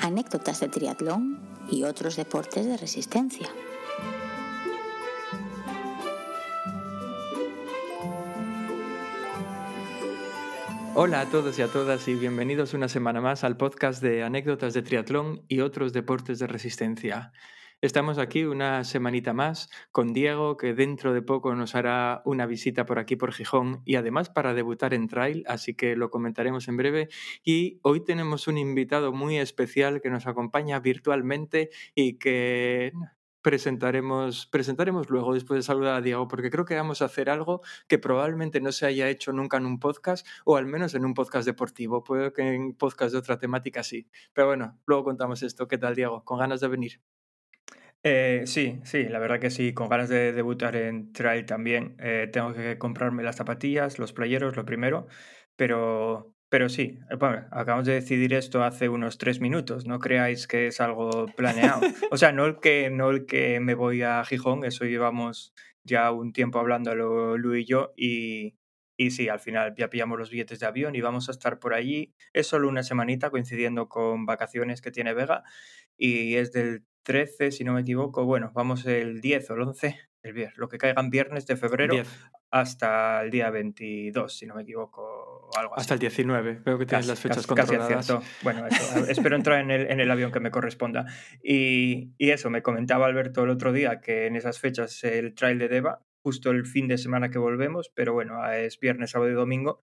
anécdotas de triatlón y otros deportes de resistencia. Hola a todos y a todas y bienvenidos una semana más al podcast de anécdotas de triatlón y otros deportes de resistencia. Estamos aquí una semanita más con Diego, que dentro de poco nos hará una visita por aquí por Gijón y además para debutar en trail, así que lo comentaremos en breve. Y hoy tenemos un invitado muy especial que nos acompaña virtualmente y que presentaremos, presentaremos luego después de saludar a Diego, porque creo que vamos a hacer algo que probablemente no se haya hecho nunca en un podcast, o al menos en un podcast deportivo. Puede que en podcast de otra temática sí. Pero bueno, luego contamos esto. ¿Qué tal, Diego? ¿Con ganas de venir? Eh, sí, sí, la verdad que sí, con ganas de debutar en trail también. Eh, tengo que comprarme las zapatillas, los playeros, lo primero, pero, pero sí, eh, bueno, acabamos de decidir esto hace unos tres minutos, no creáis que es algo planeado. O sea, no el que, no el que me voy a Gijón, eso llevamos ya un tiempo hablando Lu y yo, y, y sí, al final ya pillamos los billetes de avión y vamos a estar por allí. Es solo una semanita coincidiendo con vacaciones que tiene Vega y es del 13, si no me equivoco. Bueno, vamos el 10 o el 11, el viernes, lo que caiga en viernes de febrero hasta el día 22, si no me equivoco. algo Hasta el 19, veo que tienes las fechas controladas. Bueno, espero entrar en el, en el, avión que me corresponda. Y, y, eso, me comentaba Alberto el otro día que en esas fechas el trail de Deva, justo el fin de semana que volvemos, pero bueno, es viernes, sábado y domingo,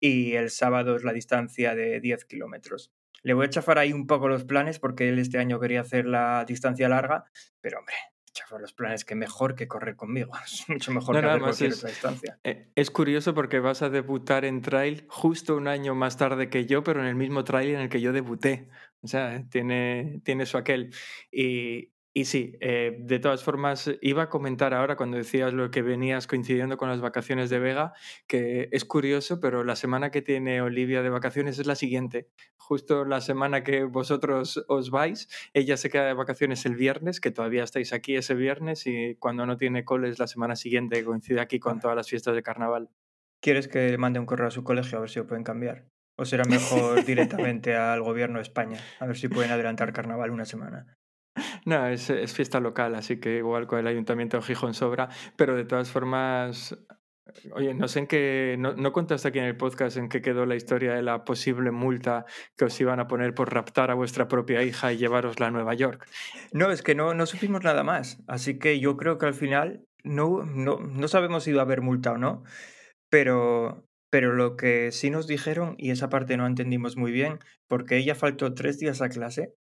y el sábado es la distancia de 10 kilómetros. Le voy a chafar ahí un poco los planes porque él este año quería hacer la distancia larga, pero hombre, chafar los planes que mejor que correr conmigo. Es mucho mejor que hacer cualquier otra distancia. Eh, es curioso porque vas a debutar en trail justo un año más tarde que yo, pero en el mismo trail en el que yo debuté. O sea, tiene, tiene su aquel. Y, y sí, eh, de todas formas, iba a comentar ahora cuando decías lo que venías coincidiendo con las vacaciones de Vega, que es curioso, pero la semana que tiene Olivia de vacaciones es la siguiente. Justo la semana que vosotros os vais, ella se queda de vacaciones el viernes, que todavía estáis aquí ese viernes, y cuando no tiene coles la semana siguiente coincide aquí con todas las fiestas de carnaval. ¿Quieres que mande un correo a su colegio a ver si lo pueden cambiar? ¿O será mejor directamente al gobierno de España? A ver si pueden adelantar carnaval una semana. No, es, fiesta local, así que igual con el Ayuntamiento de Gijón sobra, pero de todas formas, oye, no sé en qué, no, no, contaste aquí en el podcast en qué quedó la historia de la posible multa que os iban a poner por raptar a vuestra propia hija y llevarosla a Nueva York. No, es que no, no supimos nada más, así que yo creo que al final no, no, no sabemos si iba a haber multa o no, pero, pero lo que sí nos dijeron, y esa parte no entendimos muy bien, porque ella faltó tres días a clase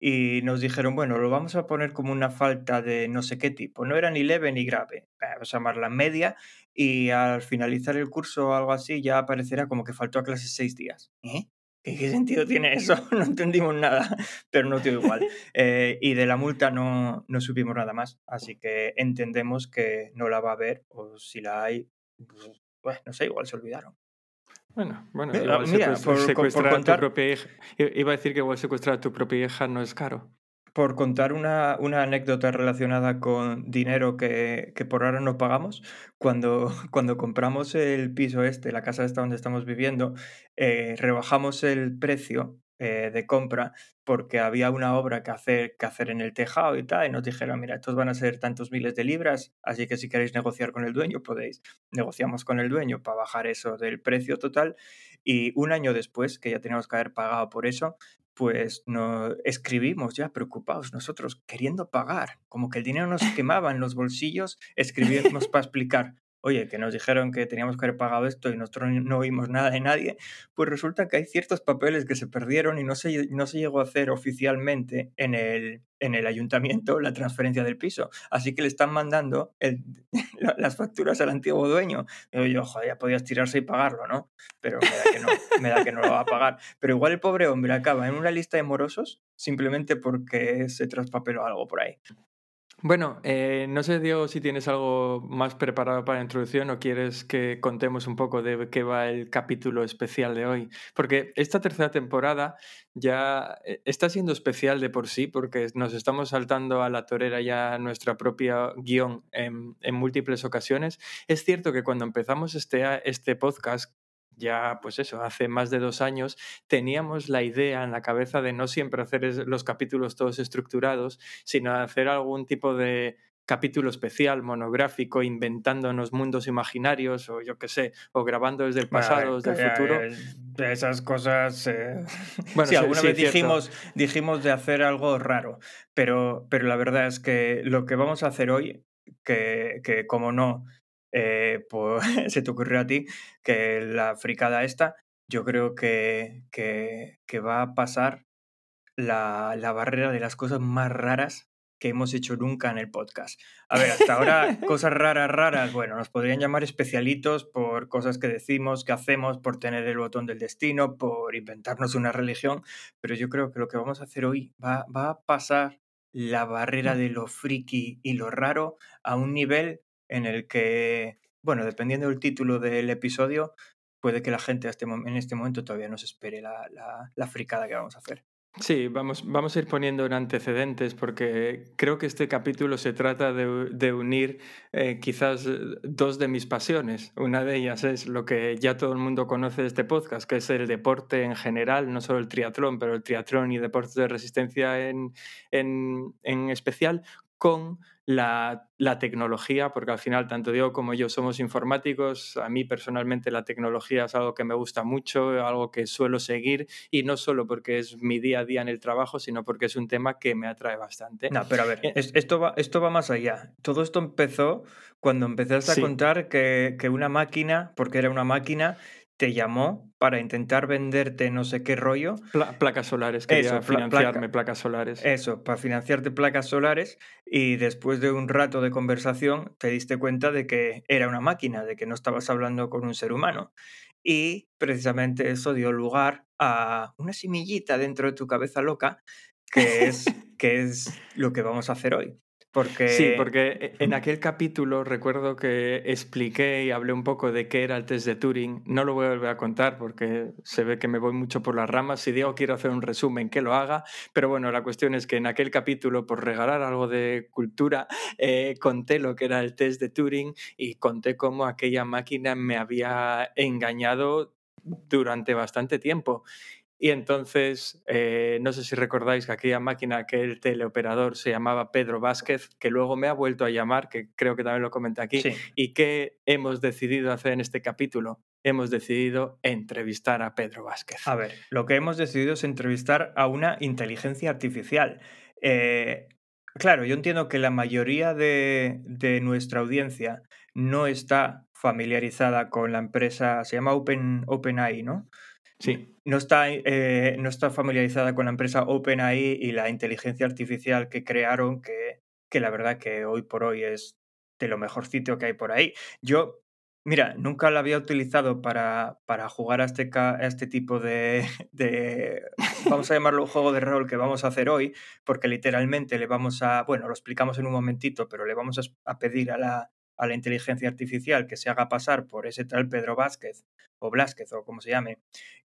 y nos dijeron, bueno, lo vamos a poner como una falta de no sé qué tipo. No era ni leve ni grave. Vamos a llamarla media y al finalizar el curso o algo así ya aparecerá como que faltó a clase seis días. ¿Eh? ¿Qué, sentido tiene eso? No entendimos nada, pero no tiene igual. Eh, y de la multa no, no supimos nada más, así que entendemos que no la va a haber o si la hay, pues, no sé, igual se olvidaron. Bueno, bueno, igual secuestrar a tu propia hija. Iba a decir que igual secuestrar a tu propia hija no es caro. Por contar una, una anécdota relacionada con dinero que, que, por ahora no pagamos, cuando, cuando compramos el piso este, la casa esta donde estamos viviendo, eh, rebajamos el precio eh, de compra porque había una obra que hacer, que hacer en el tejado y tal, y nos dijeron, mira, estos van a ser tantos miles de libras, así que si queréis negociar con el dueño, podéis. Negociamos con el dueño para bajar eso del precio total y un año después, que ya teníamos que haber pagado por eso, pues nos escribimos ya preocupados nosotros, queriendo pagar, como que el dinero nos quemaba en los bolsillos, escribimos para explicar, oye, que nos dijeron que teníamos que haber pagado esto y nosotros no oímos nada de nadie, pues resulta que hay ciertos papeles que se perdieron y no se, no se llegó a hacer oficialmente en el, en el ayuntamiento la transferencia del piso. Así que le están mandando las facturas al antiguo dueño. Y yo, ya podías tirarse y pagarlo, ¿no? Pero me da, que no, me da que no lo va a pagar. Pero igual el pobre hombre acaba en una lista de morosos simplemente porque se traspapeló algo por ahí. Bueno, eh, no sé, Diego, si tienes algo más preparado para la introducción o quieres que contemos un poco de qué va el capítulo especial de hoy. Porque esta tercera temporada ya eh, está siendo especial de por sí, porque nos estamos saltando a la torera ya nuestra propia guion en, en múltiples ocasiones. Es cierto que cuando empezamos este, este podcast ya, pues eso, hace más de dos años, teníamos la idea en la cabeza de no siempre hacer los capítulos todos estructurados, sino hacer algún tipo de capítulo especial, monográfico, inventándonos mundos imaginarios o yo qué sé, o grabando desde el pasado, desde el futuro. esas cosas... Eh, bueno, sí, alguna vez dijimos, dijimos de hacer algo raro, pero, pero la verdad es que lo que vamos a hacer hoy, que, que como no, eh, pues, se te ocurrió a ti, que la fricada esta, yo creo que, que, que va a pasar la, la barrera de las cosas más raras que hemos hecho nunca en el podcast. A ver, hasta ahora cosas raras, raras, bueno, nos podrían llamar especialitos por cosas que decimos, que hacemos, por tener el botón del destino, por inventarnos una religión, pero yo creo que lo que vamos a hacer hoy va, va a pasar la barrera de lo friki y lo raro a un nivel en el que, bueno, dependiendo del título del episodio, puede que la gente este en este momento todavía no se espere la, la, la fricada que vamos a hacer. Sí, vamos, vamos a ir poniendo en antecedentes porque creo que este capítulo se trata de, unir eh, quizás eh, dos de mis pasiones. Una de ellas es lo que ya todo el mundo conoce de este podcast, que es el deporte en general, no solo el triatlón, pero el triatlón y deportes de resistencia en, en, en especial, con la, tecnología, porque al final tanto Diego como yo somos informáticos, a mí personalmente la tecnología es algo que me gusta mucho, algo que suelo seguir y no solo porque es mi día a día en el trabajo, sino porque es un tema que me atrae bastante. No, pero a ver, eh, esto va, esto va más allá. Todo esto empezó cuando empezaste a contar que, que una máquina, porque era una máquina, te llamó para intentar venderte no sé qué rollo. placas solares, quería financiarme placas solares. Eso, para financiarte placas solares y después de un rato de conversación te diste cuenta de que era una máquina, de que no estabas hablando con un ser humano. Y precisamente eso dio lugar a una semillita dentro de tu cabeza loca que es, que es lo que vamos a hacer hoy. Porque... Sí, porque en aquel capítulo recuerdo que expliqué y hablé un poco de qué era el test de Turing. No lo voy a volver a contar porque se ve que me voy mucho por las ramas. Si Diego quiere hacer un resumen, que lo haga. Pero bueno, la cuestión es que en aquel capítulo, por regalar algo de cultura, eh, conté lo que era el test de Turing y conté cómo aquella máquina me había engañado durante bastante tiempo. Y entonces, eh, no sé si recordáis que aquella máquina, aquel teleoperador se llamaba Pedro Vázquez, que luego me ha vuelto a llamar, que creo que también lo comenté aquí. ¿Y qué hemos decidido hacer en este capítulo? Hemos decidido entrevistar a Pedro Vázquez. A ver, lo que hemos decidido es entrevistar a una inteligencia artificial. Eh, claro, yo entiendo que la mayoría de, de nuestra audiencia no está familiarizada con la empresa, se llama Open, OpenAI, ¿no? Sí. No está, eh, no está familiarizada con la empresa OpenAI y la inteligencia artificial que crearon, que, que la verdad que hoy por hoy es de lo mejorcito que hay por ahí. Yo, mira, nunca la había utilizado para, para jugar a este, a este tipo de, de, vamos a llamarlo un juego de rol que vamos a hacer hoy, porque literalmente le vamos a, bueno, lo explicamos en un momentito, pero le vamos a pedir a la, a la inteligencia artificial que se haga pasar por ese tal Pedro Vázquez o Blázquez o como se llame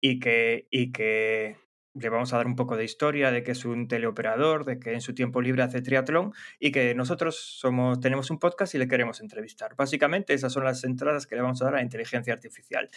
y que, y que le vamos a dar un poco de historia de que es un teleoperador, de que en su tiempo libre hace triatlón y que nosotros somos, tenemos un podcast y le queremos entrevistar. Básicamente esas son las entradas que le vamos a dar a la inteligencia artificial.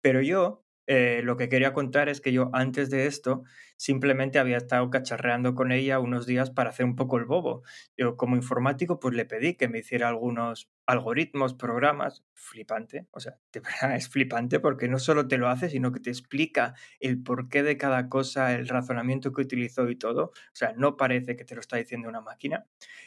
Pero yo eh, lo que quería contar es que yo antes de esto simplemente había estado cacharreando con ella unos días para hacer un poco el bobo. Yo como informático pues le pedí que me hiciera algunos algoritmos, programas, flipante, o sea, es flipante porque no solo te lo hace, sino que te explica el porqué de cada cosa, el razonamiento que utilizó y todo. O sea, no parece que te lo está diciendo una máquina.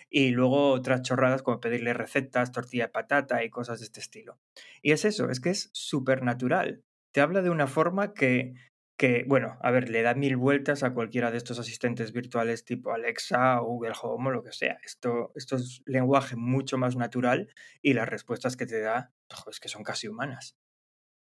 Y luego otras chorradas como pedirle recetas, tortilla de patata y cosas de este estilo. Y es eso, es que es súper natural te habla de una forma que, que, bueno, a ver, le da mil vueltas a cualquiera de estos asistentes virtuales tipo Alexa o Google Home o lo que sea. Esto, esto es lenguaje mucho más natural y las respuestas que te da, es que son casi humanas.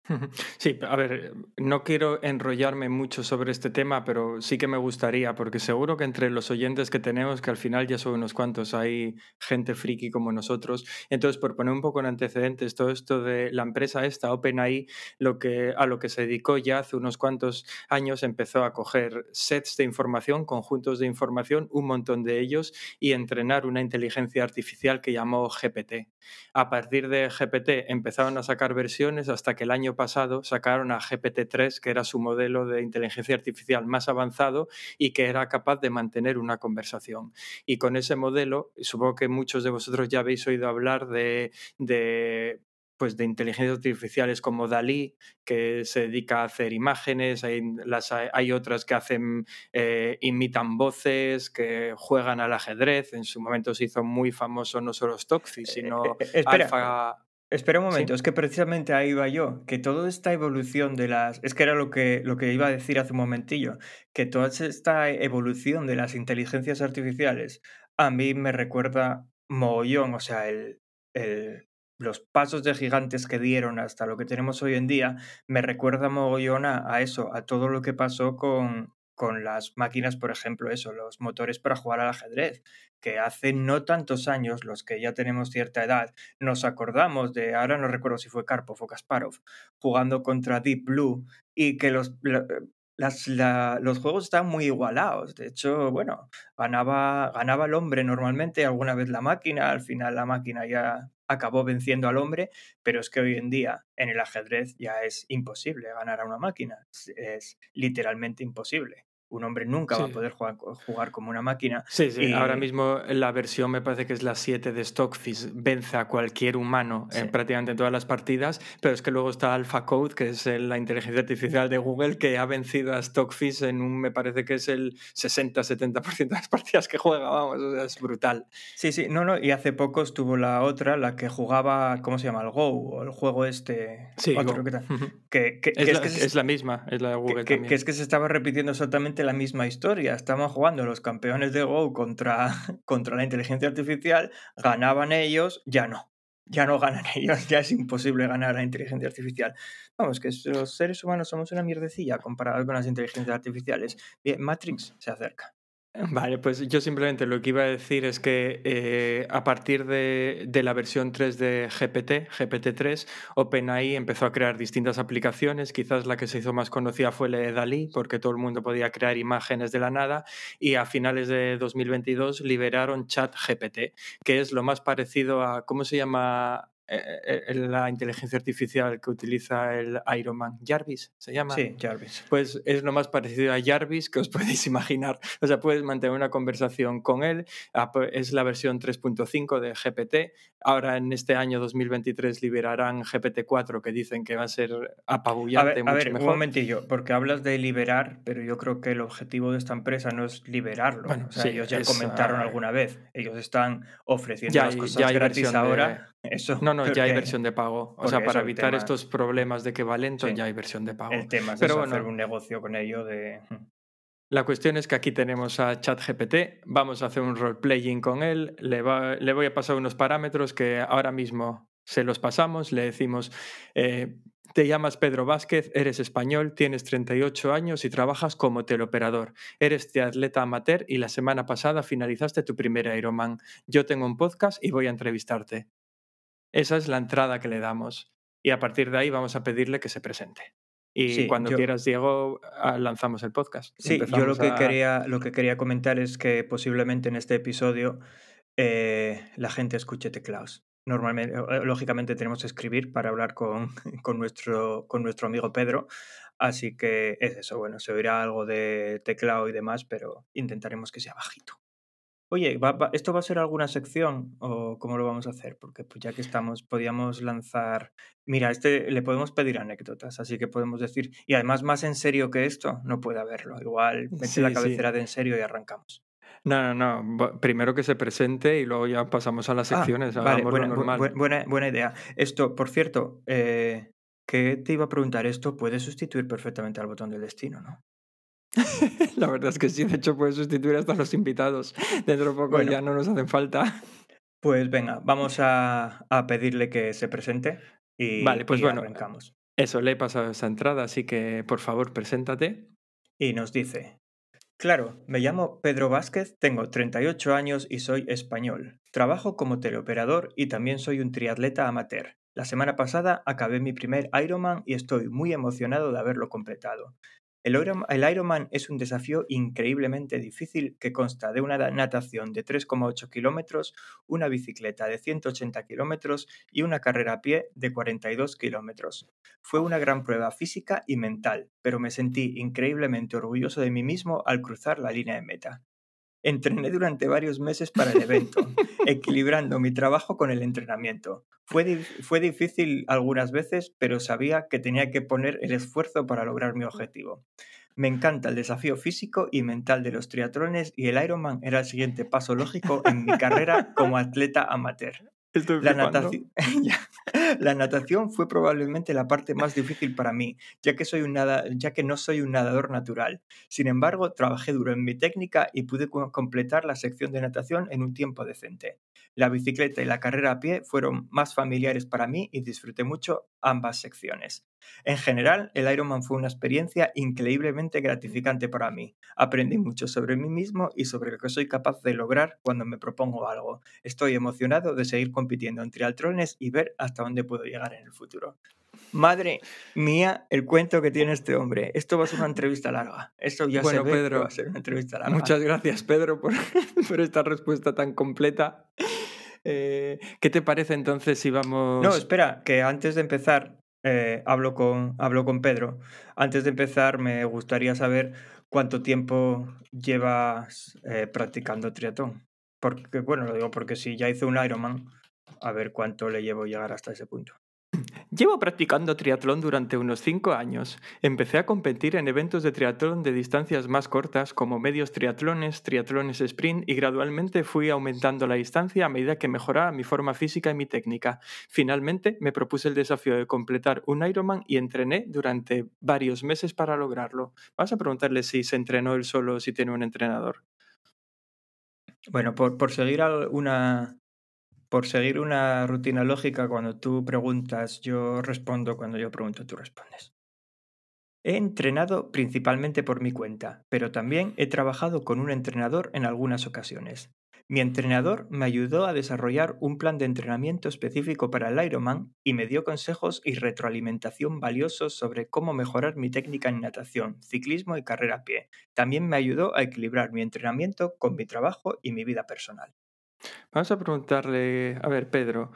Sí, a ver, no quiero enrollarme mucho sobre este tema, pero sí que me gustaría, porque seguro que entre los oyentes que tenemos, que al final ya son unos cuantos, hay gente friki como nosotros. Entonces, por poner un poco en antecedentes, todo esto de la empresa esta, OpenAI, lo que, a lo que se dedicó ya hace unos cuantos años, empezó a coger sets de información, conjuntos de información, un montón de ellos, y entrenar una inteligencia artificial que llamó GPT. A partir de GPT empezaron a sacar versiones hasta que el año pasado sacaron a GPT-3, que era su modelo de inteligencia artificial más avanzado y que era capaz de mantener una conversación. Y con ese modelo, supongo que muchos de vosotros ya habéis oído hablar de, de pues de inteligencias artificiales como Dalí, que se dedica a hacer imágenes, hay, las, hay otras que hacen, eh, imitan voces, que juegan al ajedrez, en su momento se hizo muy famoso no solo Stockfish, Eh, sino eh, eh, espera, Alpha... espera un ¿Sí? momento, es que precisamente ahí iba yo, que toda esta evolución de las... Es que era lo que, lo que iba a decir hace un momentillo, que toda esta evolución de las inteligencias artificiales a mí me recuerda mogollón, o sea, el, el- los pasos de gigantes que dieron hasta lo que tenemos hoy en día, me recuerda mogollón a, a eso, a todo lo que pasó con, con las máquinas, por ejemplo, eso, los motores para jugar al ajedrez, que hace no tantos años, los que ya tenemos cierta edad, nos acordamos de, ahora no recuerdo si fue Karpov o Kasparov, jugando contra Deep Blue y que los, la- las- la- los juegos están muy igualados. De hecho, bueno, ganaba, ganaba el hombre normalmente, alguna vez la máquina, al final la máquina ya acabó venciendo al hombre, pero es que hoy en día en el ajedrez ya es imposible ganar a una máquina, es literalmente imposible. Un hombre nunca va a poder jugar, jugar como una máquina. Sí, sí, ahora mismo la versión me parece que es la 7 de Stockfish, vence a cualquier humano Sí. en prácticamente todas las partidas, pero es que luego está AlphaCode, que es la inteligencia artificial de Google, que ha vencido a Stockfish en un, me parece que es el 60-70% de las partidas que juega, vamos, o sea, es brutal. Sí, sí, no, no, y hace poco estuvo la otra, la que jugaba, ¿cómo se llama? El Go, o el juego este, Sí, otro Go. que, es, la, es que se- es la misma, es la de Google que- también. que es que se estaba repitiendo exactamente la misma historia. Estaban jugando los campeones de Go contra, contra la inteligencia artificial, ganaban ellos, ya no. Ya no ganan ellos, ya es imposible ganar a la inteligencia artificial. Vamos, que los seres humanos somos una mierdecilla comparado con las inteligencias artificiales. Bien, Matrix se acerca. Vale, pues yo simplemente lo que iba a decir es que eh, a partir de, de la versión 3 de GPT, GPT-3, OpenAI empezó a crear distintas aplicaciones. Quizás la que se hizo más conocida fue la de Dalí, porque todo el mundo podía crear imágenes de la nada. Y a finales de 2022 liberaron ChatGPT, que es lo más parecido a, ¿cómo se llama? Eh, eh, la inteligencia artificial que utiliza el Iron Man, Jarvis, ¿se llama? Sí, Jarvis. Pues es lo más parecido a Jarvis que os podéis imaginar. O sea, puedes mantener una conversación con él. Ah, pues Es la versión 3.5 de GPT. Ahora en este año 2023 liberarán GPT-4 que dicen que va a ser A apabullante, ver, a mucho ver un mejor. momentillo, porque hablas de liberar, pero yo creo que el objetivo de esta empresa no es liberarlo. Bueno, o sea, sí, ellos ya es, comentaron ah, alguna vez. Ellos están ofreciendo Ya las cosas gratis versión de... ahora. Eso, No, no, ya hay versión de pago. O sea, para evitar tema, estos problemas de que va lento, sí, ya hay versión de pago. el tema es Pero hacer un negocio con ello de... hmm. La cuestión es que aquí tenemos a ChatGPT, vamos a hacer un role-playing con él, le, va- le voy a pasar unos parámetros que ahora mismo se los pasamos, le decimos, eh, te llamas Pedro Vázquez, eres español, tienes 38 años y trabajas como teleoperador, eres atleta amateur y la semana pasada finalizaste tu primer Ironman. Yo tengo un podcast y voy a entrevistarte. Esa es la entrada que le damos y a partir de ahí vamos a pedirle que se presente. Y Sí, cuando yo, quieras, Diego, ah, lanzamos el podcast. sí, yo lo que a... quería, lo que quería comentar es que posiblemente en este episodio eh, la gente escuche teclados. Normalmente, eh, lógicamente tenemos que escribir para hablar con, con nuestro, con nuestro amigo Pedro, así que es eso, bueno, se oirá algo de teclado y demás, pero intentaremos que sea bajito. Oye, ¿va- va- ¿esto va a ser alguna sección o cómo lo vamos a hacer? Porque pues ya que estamos, podíamos lanzar... Mira, este le podemos pedir anécdotas, así que podemos decir... Y además, más en serio que esto, no puede haberlo. Igual mete la sí. cabecera de en serio y arrancamos. No, no, no. Primero que se presente y luego ya pasamos a las Ah, secciones. vale, Hagamos lo buena, bu- normal. bu- buena, buena idea. Esto, por cierto, eh, ¿qué te iba a preguntar? Esto puede sustituir perfectamente al botón del destino, ¿no? La verdad es que sí, de hecho puede sustituir hasta los invitados. Dentro de poco ya no nos hacen falta. pues venga, vamos a, a pedirle que se presente Vale, y, pues y bueno, arrancamos. eso, le he pasado esa entrada, así que por favor, preséntate. Y nos dice, claro, me llamo Pedro Vázquez, tengo 38 años y soy español. Trabajo como teleoperador y también soy un triatleta amateur. La semana pasada acabé mi primer Ironman y estoy muy emocionado de haberlo completado. El, Ironman es un desafío increíblemente difícil que consta de una natación de 3,8 kilómetros, una bicicleta de 180 kilómetros y una carrera a pie de 42 kilómetros. Fue una gran prueba física y mental, pero me sentí increíblemente orgulloso de mí mismo al cruzar la línea de meta. Entrené durante varios meses para el evento, equilibrando mi trabajo con el entrenamiento. Fue, fue difícil algunas veces, pero sabía que tenía que poner el esfuerzo para lograr mi objetivo. Me encanta el desafío físico y mental de los triatrones y el Ironman era el siguiente paso lógico en mi carrera como atleta amateur la, natación, la natación fue probablemente la parte más difícil para mí, ya que, soy un nada, ya que no soy un nadador natural. Sin embargo, trabajé duro en mi técnica y pude completar la sección de natación en un tiempo decente. La bicicleta y la carrera a pie fueron más familiares para mí y disfruté mucho ambas secciones. En general, el Ironman fue una experiencia increíblemente gratificante para mí. Aprendí mucho sobre mí mismo y sobre lo que soy capaz de lograr cuando me propongo algo. Estoy emocionado de seguir compitiendo en triatrones y ver hasta dónde puedo llegar en el futuro. Madre mía, el cuento que tiene este hombre. Esto va a ser una entrevista larga. Esto ya bueno, se Pedro, va a ser una entrevista larga. Muchas gracias, Pedro, por, por esta respuesta tan completa. Eh, ¿Qué te parece entonces si vamos...? No, espera, que antes de empezar, eh, hablo, con, hablo con Pedro. Antes de empezar, me gustaría saber cuánto tiempo llevas eh, practicando triatlón. Porque, bueno, lo digo porque si ya hice un Ironman, a ver cuánto le llevo llegar hasta ese punto. Llevo practicando triatlón durante unos 5 años. Empecé a competir en eventos de triatlón de distancias más cortas como medios triatlones, triatlones sprint y gradualmente fui aumentando la distancia a medida que mejoraba mi forma física y mi técnica. Finalmente me propuse el desafío de completar un Ironman y entrené durante varios meses para lograrlo. Vas a preguntarle si se entrenó él solo o si tiene un entrenador. Bueno, por, por seguir una, por seguir una rutina lógica, cuando tú preguntas, yo respondo, cuando yo pregunto, tú respondes. He entrenado principalmente por mi cuenta, pero también he trabajado con un entrenador en algunas ocasiones. Mi entrenador me ayudó a desarrollar un plan de entrenamiento específico para el Ironman y me dio consejos y retroalimentación valiosos sobre cómo mejorar mi técnica en natación, ciclismo y carrera a pie. También me ayudó a equilibrar mi entrenamiento con mi trabajo y mi vida personal. Vamos a preguntarle, a ver, Pedro,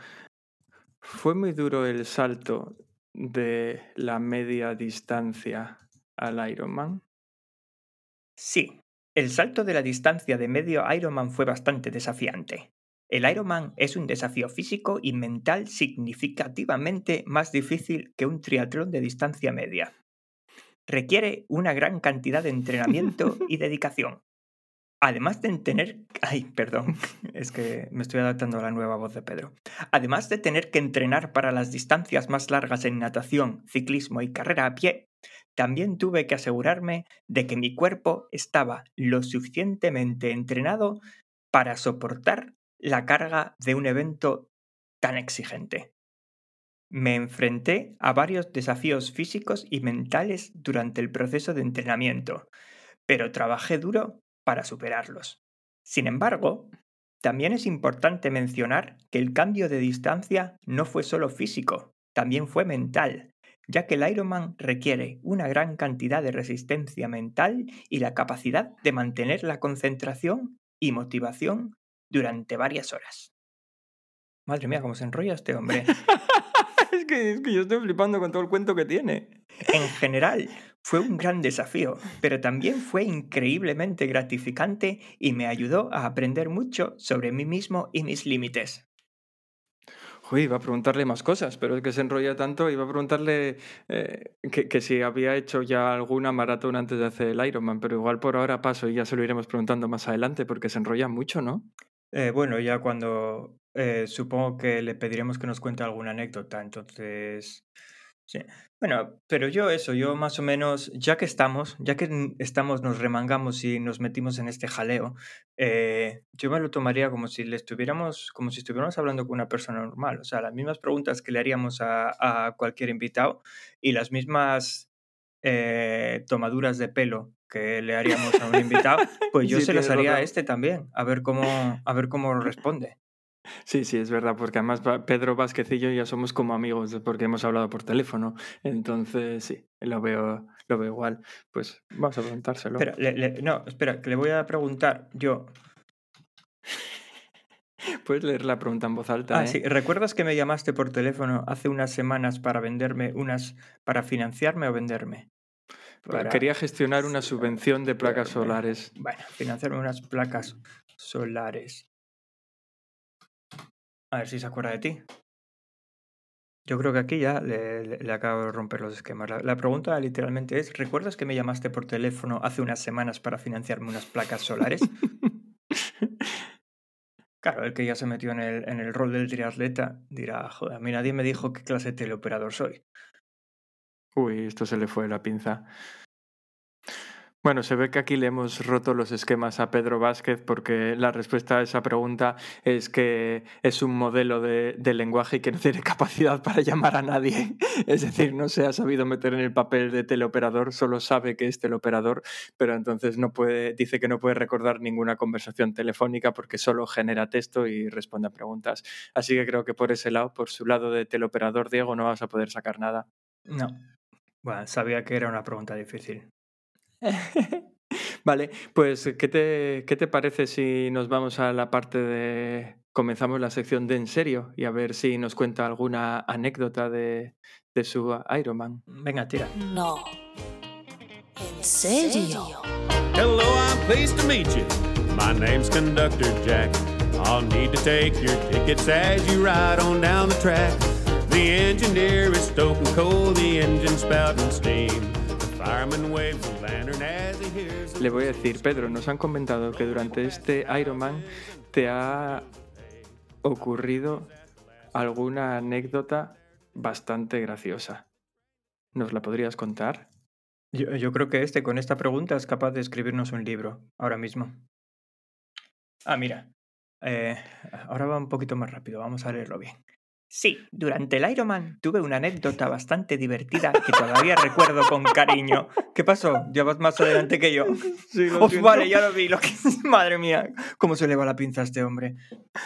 ¿fue muy duro el salto de la media distancia al Ironman? Sí, el salto de la distancia de medio Ironman fue bastante desafiante. El Ironman es un desafío físico y mental significativamente más difícil que un triatlón de distancia media. Requiere una gran cantidad de entrenamiento y dedicación, Además de tener... Ay, perdón, es que me estoy adaptando a la nueva voz de Pedro. Además de tener que entrenar para las distancias más largas en natación, ciclismo y carrera a pie, también tuve que asegurarme de que mi cuerpo estaba lo suficientemente entrenado para soportar la carga de un evento tan exigente. Me enfrenté a varios desafíos físicos y mentales durante el proceso de entrenamiento, pero trabajé duro para superarlos. Sin embargo, también es importante mencionar que el cambio de distancia no fue solo físico, también fue mental, ya que el Ironman requiere una gran cantidad de resistencia mental y la capacidad de mantener la concentración y motivación durante varias horas. Madre mía, cómo se enrolla este hombre. es, que, es que yo estoy flipando con todo el cuento que tiene. En general, fue un gran desafío, pero también fue increíblemente gratificante y me ayudó a aprender mucho sobre mí mismo y mis límites. Uy, iba a preguntarle más cosas, pero es que se enrolla tanto. Iba a preguntarle eh, que, si había hecho ya alguna maratón antes de hacer el Ironman, pero igual por ahora paso y ya se lo iremos preguntando más adelante porque se enrolla mucho, ¿no? Eh, bueno, ya cuando eh, supongo que le pediremos que nos cuente alguna anécdota, entonces Sí. Bueno, pero yo eso, yo más o menos, ya que estamos, ya que estamos, nos remangamos y nos metimos en este jaleo, eh, yo me lo tomaría como si le estuviéramos, como si estuviéramos hablando con una persona normal. O sea, las mismas preguntas que le haríamos a, cualquier invitado y las mismas eh, tomaduras de pelo que le haríamos a un invitado, pues yo se las haría a este también, a ver cómo, a ver cómo responde. Sí, sí, es verdad, porque además Pedro Vázquez y yo ya somos como amigos porque hemos hablado por teléfono. Entonces, sí, lo veo, lo veo igual. Pues vamos a preguntárselo. Espera, no, espera, que le voy a preguntar yo. Puedes leer la pregunta en voz alta. Ah, sí. ¿eh? ¿Recuerdas que me llamaste por teléfono hace unas semanas para venderme unas. para financiarme o venderme? Quería gestionar una subvención de placas solares. Bueno, financiarme unas placas solares. A ver si se acuerda de ti. Yo creo que aquí ya le, acabo de romper los esquemas. La, pregunta literalmente es, ¿recuerdas que me llamaste por teléfono hace unas semanas para financiarme unas placas solares? claro, el que ya se metió en el, en el rol del triatleta dirá, joder, a mí nadie me dijo qué clase de teleoperador soy. Uy, esto se le fue la pinza. Bueno, se ve que aquí le hemos roto los esquemas a Pedro Vázquez porque la respuesta a esa pregunta es que es un modelo de, lenguaje y que no tiene capacidad para llamar a nadie. Es decir, no se ha sabido meter en el papel de teleoperador, solo sabe que es teleoperador, pero entonces no puede, dice que no puede recordar ninguna conversación telefónica porque solo genera texto y responde a preguntas. Así que creo que por ese lado, por su lado de teleoperador, Diego, no vas a poder sacar nada. No. Bueno, sabía que era una pregunta difícil. Vale, pues ¿qué te, ¿qué te parece si nos vamos a la parte de... Comenzamos la sección de en serio y a ver si nos cuenta alguna anécdota de, de su Ironman. Venga, tira. No. ¿En serio? Hello, I'm pleased to meet you. My name's Conductor Jack. I'll need to take your tickets as you ride on down the track. The engineer is stoking coal, the engine spouting steam. Le voy a decir, Pedro, nos han comentado que durante este Ironman te ha ocurrido alguna anécdota bastante graciosa. ¿Nos la podrías contar? Yo, creo que este con esta pregunta es capaz de escribirnos un libro ahora mismo. Ah, mira. Eh, ahora va un poquito más rápido, vamos a leerlo bien. Sí, durante el Ironman tuve una anécdota bastante divertida que todavía recuerdo con cariño. ¿Qué pasó? ¿Ya vas más adelante que yo? Sí, vale, ya lo vi. Lo que... Madre mía, cómo se le va la pinza a este hombre.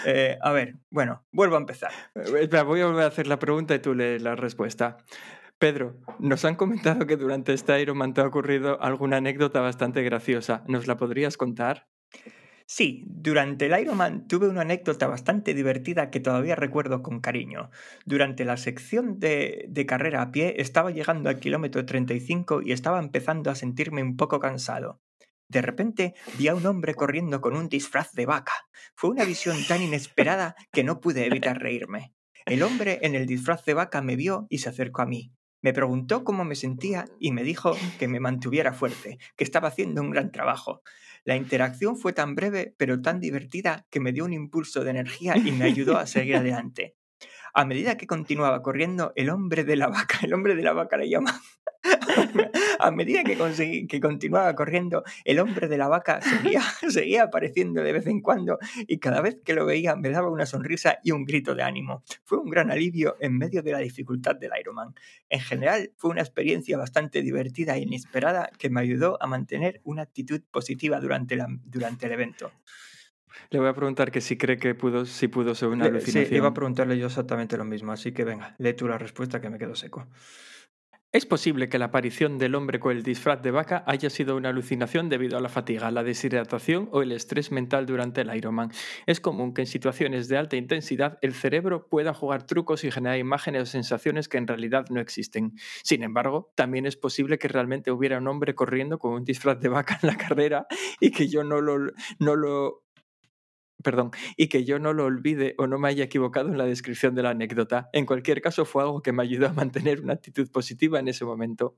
Eh, a ver, bueno, vuelvo a empezar. Eh, espera, voy a volver a hacer la pregunta y tú lees la respuesta. Pedro, nos han comentado que durante este Ironman te ha ocurrido alguna anécdota bastante graciosa. ¿Nos la podrías contar? Sí, durante el Ironman tuve una anécdota bastante divertida que todavía recuerdo con cariño. Durante la sección de, de, carrera a pie estaba llegando al kilómetro 35 y estaba empezando a sentirme un poco cansado. De repente vi a un hombre corriendo con un disfraz de vaca. Fue una visión tan inesperada que no pude evitar reírme. El hombre en el disfraz de vaca me vio y se acercó a mí. Me preguntó cómo me sentía y me dijo que me mantuviera fuerte, que estaba haciendo un gran trabajo. La interacción fue tan breve pero tan divertida que me dio un impulso de energía y me ayudó a seguir adelante. A medida que continuaba corriendo, el hombre de la vaca, el hombre de la vaca le llama, a medida que, que continuaba corriendo, el hombre de la vaca seguía, seguía apareciendo de vez en cuando y cada vez que lo veía me daba una sonrisa y un grito de ánimo. Fue un gran alivio en medio de la dificultad del Ironman. En general, fue una experiencia bastante divertida e inesperada que me ayudó a mantener una actitud positiva durante, la, durante el evento. Le voy a preguntar que si cree que pudo, si pudo ser una alucinación. Sí, iba a preguntarle yo exactamente lo mismo, así que venga, lee tú la respuesta que me quedo seco. Es posible que la aparición del hombre con el disfraz de vaca haya sido una alucinación debido a la fatiga, la deshidratación o el estrés mental durante el Ironman. Es común que en situaciones de alta intensidad el cerebro pueda jugar trucos y generar imágenes o sensaciones que en realidad no existen. Sin embargo, también es posible que realmente hubiera un hombre corriendo con un disfraz de vaca en la carrera y que yo no lo, no lo perdón, y que yo no lo olvide o no me haya equivocado en la descripción de la anécdota. En cualquier caso, fue algo que me ayudó a mantener una actitud positiva en ese momento.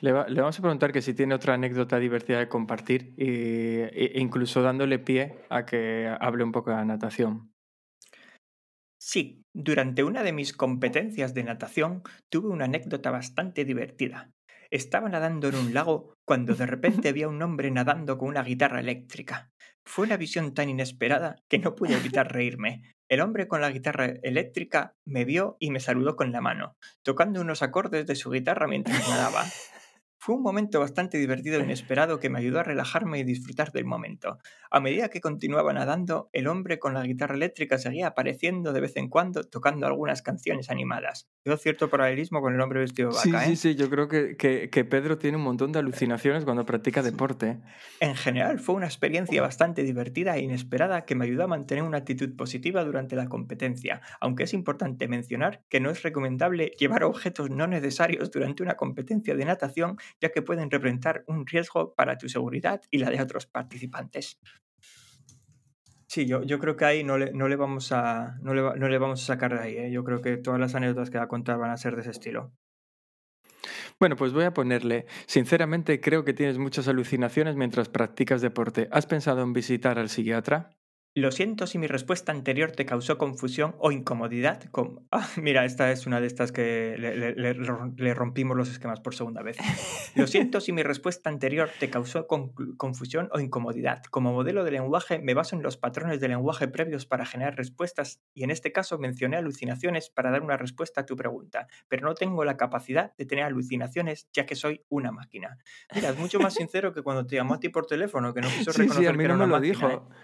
Le, vamos a preguntar que si tiene otra anécdota divertida de compartir, e incluso dándole pie a que hable un poco de la natación. Sí, durante una de mis competencias de natación tuve una anécdota bastante divertida. Estaba nadando en un lago cuando de repente vi a un hombre nadando con una guitarra eléctrica. Fue una visión tan inesperada que no pude evitar reírme. El hombre con la guitarra eléctrica me vio y me saludó con la mano, tocando unos acordes de su guitarra mientras nadaba. Fue un momento bastante divertido e inesperado que me ayudó a relajarme y disfrutar del momento. A medida que continuaba nadando, el hombre con la guitarra eléctrica seguía apareciendo de vez en cuando tocando algunas canciones animadas. Veo cierto paralelismo con el hombre vestido de Sí, vaca, sí, ¿eh? sí, yo creo que, que- que Pedro tiene un montón de alucinaciones cuando practica deporte. En general, fue una experiencia bastante divertida e inesperada que me ayudó a mantener una actitud positiva durante la competencia, aunque es importante mencionar que no es recomendable llevar objetos no necesarios durante una competencia de natación, ya que pueden representar un riesgo para tu seguridad y la de otros participantes. Sí, yo, yo creo que ahí no le, no le vamos a no le, no le vamos a sacar de ahí. ¿eh? Yo creo que todas las anécdotas que va a contar van a ser de ese estilo. Bueno, pues voy a ponerle, sinceramente creo que tienes muchas alucinaciones mientras practicas deporte. ¿Has pensado en visitar al psiquiatra? Lo siento si mi respuesta anterior te causó confusión o incomodidad. con- Ah, mira, esta es una de estas que le, le- le ro- le rompimos los esquemas por segunda vez. Lo siento si mi respuesta anterior te causó con- confusión o incomodidad. Como modelo de lenguaje me baso en los patrones de lenguaje previos para generar respuestas y en este caso mencioné alucinaciones para dar una respuesta a tu pregunta, pero no tengo la capacidad de tener alucinaciones ya que soy una máquina. Mira, es mucho más sincero que cuando te llamó a ti por teléfono, que no quiso Sí, reconocer sí, a que mí era no me una lo máquina, ¿eh? dijo. Pe-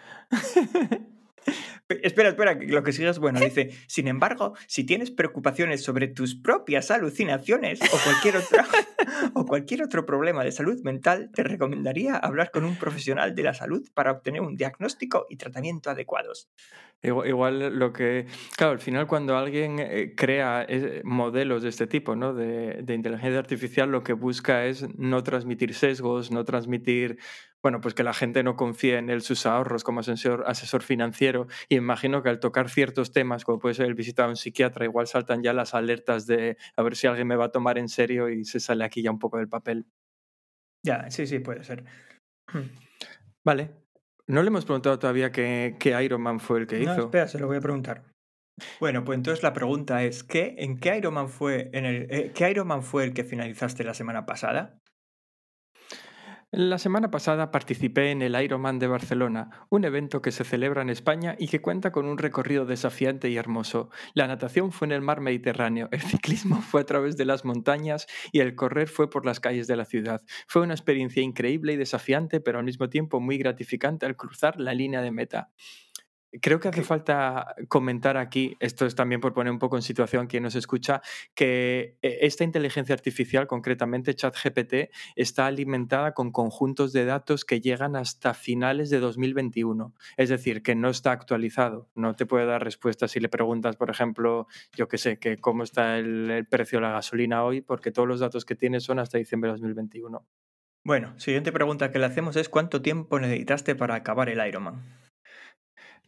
Espera, espera, que lo que sigue es bueno. Dice, sin embargo, si tienes preocupaciones sobre tus propias alucinaciones o cualquier otra o cualquier otro problema de salud mental, te recomendaría hablar con un profesional de la salud para obtener un diagnóstico y tratamiento adecuados. Igual, igual lo que... Claro, al final cuando alguien eh, crea eh, modelos de este tipo, ¿no? De, de inteligencia artificial, lo que busca es no transmitir sesgos, no transmitir, bueno, pues que la gente no confíe en él sus ahorros como asesor, asesor financiero. Y imagino que al tocar ciertos temas, como puede ser el visitar a un psiquiatra, igual saltan ya las alertas de a ver si alguien me va a tomar en serio y se sale aquí ya un poco del papel. Ya, sí, sí, puede ser. Vale. No le hemos preguntado todavía qué, qué Iron Man fue el que No, hizo. espera, se lo voy a preguntar. Bueno, pues entonces la pregunta es, ¿qué, ¿en qué Iron Man fue en el, eh, qué Iron Man fue el que finalizaste la semana pasada? La semana pasada participé en el Ironman de Barcelona, un evento que se celebra en España y que cuenta con un recorrido desafiante y hermoso. La natación fue en el mar Mediterráneo, el ciclismo fue a través de las montañas y el correr fue por las calles de la ciudad. Fue una experiencia increíble y desafiante, pero al mismo tiempo muy gratificante al cruzar la línea de meta. Creo que hace ¿Qué? falta comentar aquí, esto es también por poner un poco en situación quien nos escucha, que eh, esta inteligencia artificial, concretamente ChatGPT, está alimentada con conjuntos de datos que llegan hasta finales de 2021. Es decir, que no está actualizado. No te puede dar respuestas si le preguntas, por ejemplo, yo qué sé, que cómo está el, el precio de la gasolina hoy, porque todos los datos que tiene son hasta diciembre de 2021. Bueno, siguiente pregunta que le hacemos es ¿cuánto tiempo necesitaste para acabar el Ironman?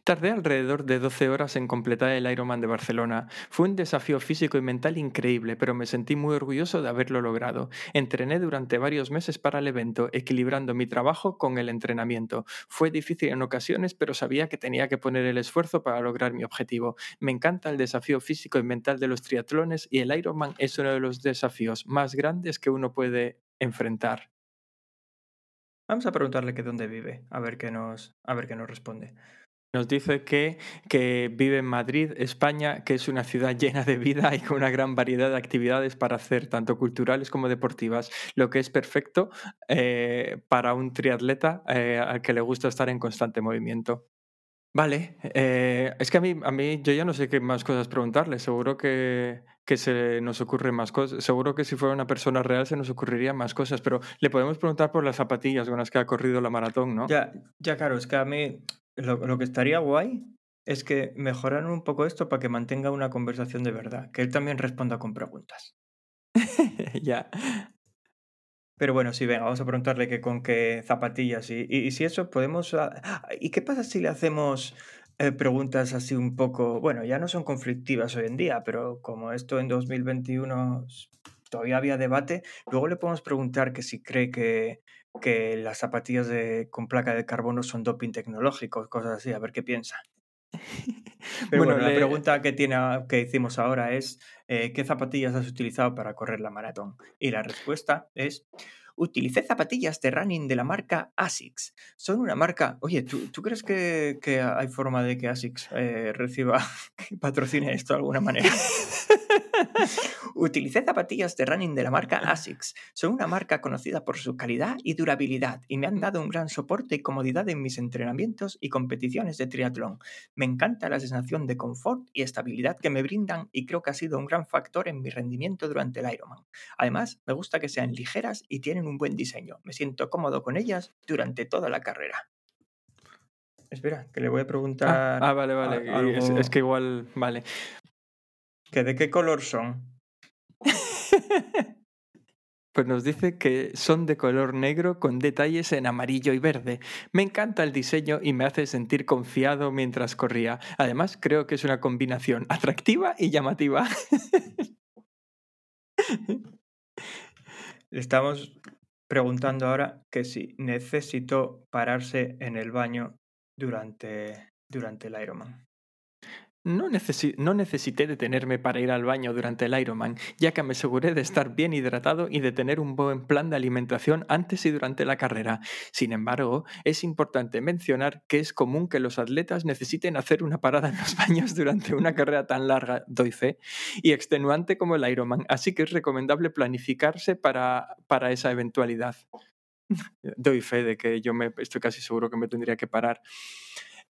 Tardé alrededor de 12 horas en completar el Ironman de Barcelona. Fue un desafío físico y mental increíble, pero me sentí muy orgulloso de haberlo logrado. Entrené durante varios meses para el evento, equilibrando mi trabajo con el entrenamiento. Fue difícil en ocasiones, pero sabía que tenía que poner el esfuerzo para lograr mi objetivo. Me encanta el desafío físico y mental de los triatlones y el Ironman es uno de los desafíos más grandes que uno puede enfrentar. Vamos a preguntarle que dónde vive, a ver qué nos, a ver qué nos responde. Nos dice que, que, vive en Madrid, España, que es una ciudad llena de vida y con una gran variedad de actividades para hacer, tanto culturales como deportivas, lo que es perfecto eh, para un triatleta eh, al que le gusta estar en constante movimiento. Vale, eh, es que a mí, a mí yo ya no sé qué más cosas preguntarle, seguro que, que se nos ocurren más cosas, seguro que si fuera una persona real se nos ocurrirían más cosas, pero le podemos preguntar por las zapatillas con las que ha corrido la maratón, ¿no? Ya, ya claro, es que a mí lo, lo, que estaría guay es que mejoraran un poco esto para que mantenga una conversación de verdad, que él también responda con preguntas. ya. Pero bueno, sí, venga, vamos a preguntarle que con qué zapatillas y, y, y si eso podemos... Ah, ¿Y qué pasa si le hacemos eh, preguntas así un poco... Bueno, ya no son conflictivas hoy en día, pero como esto en 2021 todavía había debate, luego le podemos preguntar que si cree que, que las zapatillas de, con placa de carbono son doping tecnológico, cosas así, a ver qué piensa. Pero Bueno, bueno, la pregunta que, tiene, que hicimos ahora es, eh, ¿qué zapatillas has utilizado para correr la maratón? Y la respuesta es, utilicé zapatillas de running de la marca ASICS. Son una marca... Oye, ¿tú, crees que, hay forma de que ASICS eh, reciba, patrocine esto de alguna manera? Utilicé zapatillas de running de la marca ASICS. Son una marca conocida por su calidad y durabilidad y me han dado un gran soporte y comodidad en mis entrenamientos y competiciones de triatlón. Me encanta la sensación de confort y estabilidad que me brindan y creo que ha sido un gran factor en mi rendimiento durante el Ironman. Además, me gusta que sean ligeras y tienen un buen diseño. Me siento cómodo con ellas durante toda la carrera. Espera, que le voy a preguntar Ah, ah, vale, vale. a- es que igual, vale. que de qué color son. Pues nos dice que son de color negro con detalles en amarillo y verde. Me encanta el diseño y me hace sentir confiado mientras corría. Además, creo que es una combinación atractiva y llamativa. Estamos preguntando ahora que si necesitó pararse en el baño durante, durante el Ironman. No, no necesité detenerme para ir al baño durante el Ironman, ya que me aseguré de estar bien hidratado y de tener un buen plan de alimentación antes y durante la carrera. Sin embargo, es importante mencionar que es común que los atletas necesiten hacer una parada en los baños durante una carrera tan larga, doy fe, y extenuante como el Ironman, así que es recomendable planificarse para, para esa eventualidad. Doy fe de que yo me, estoy casi seguro que me tendría que parar.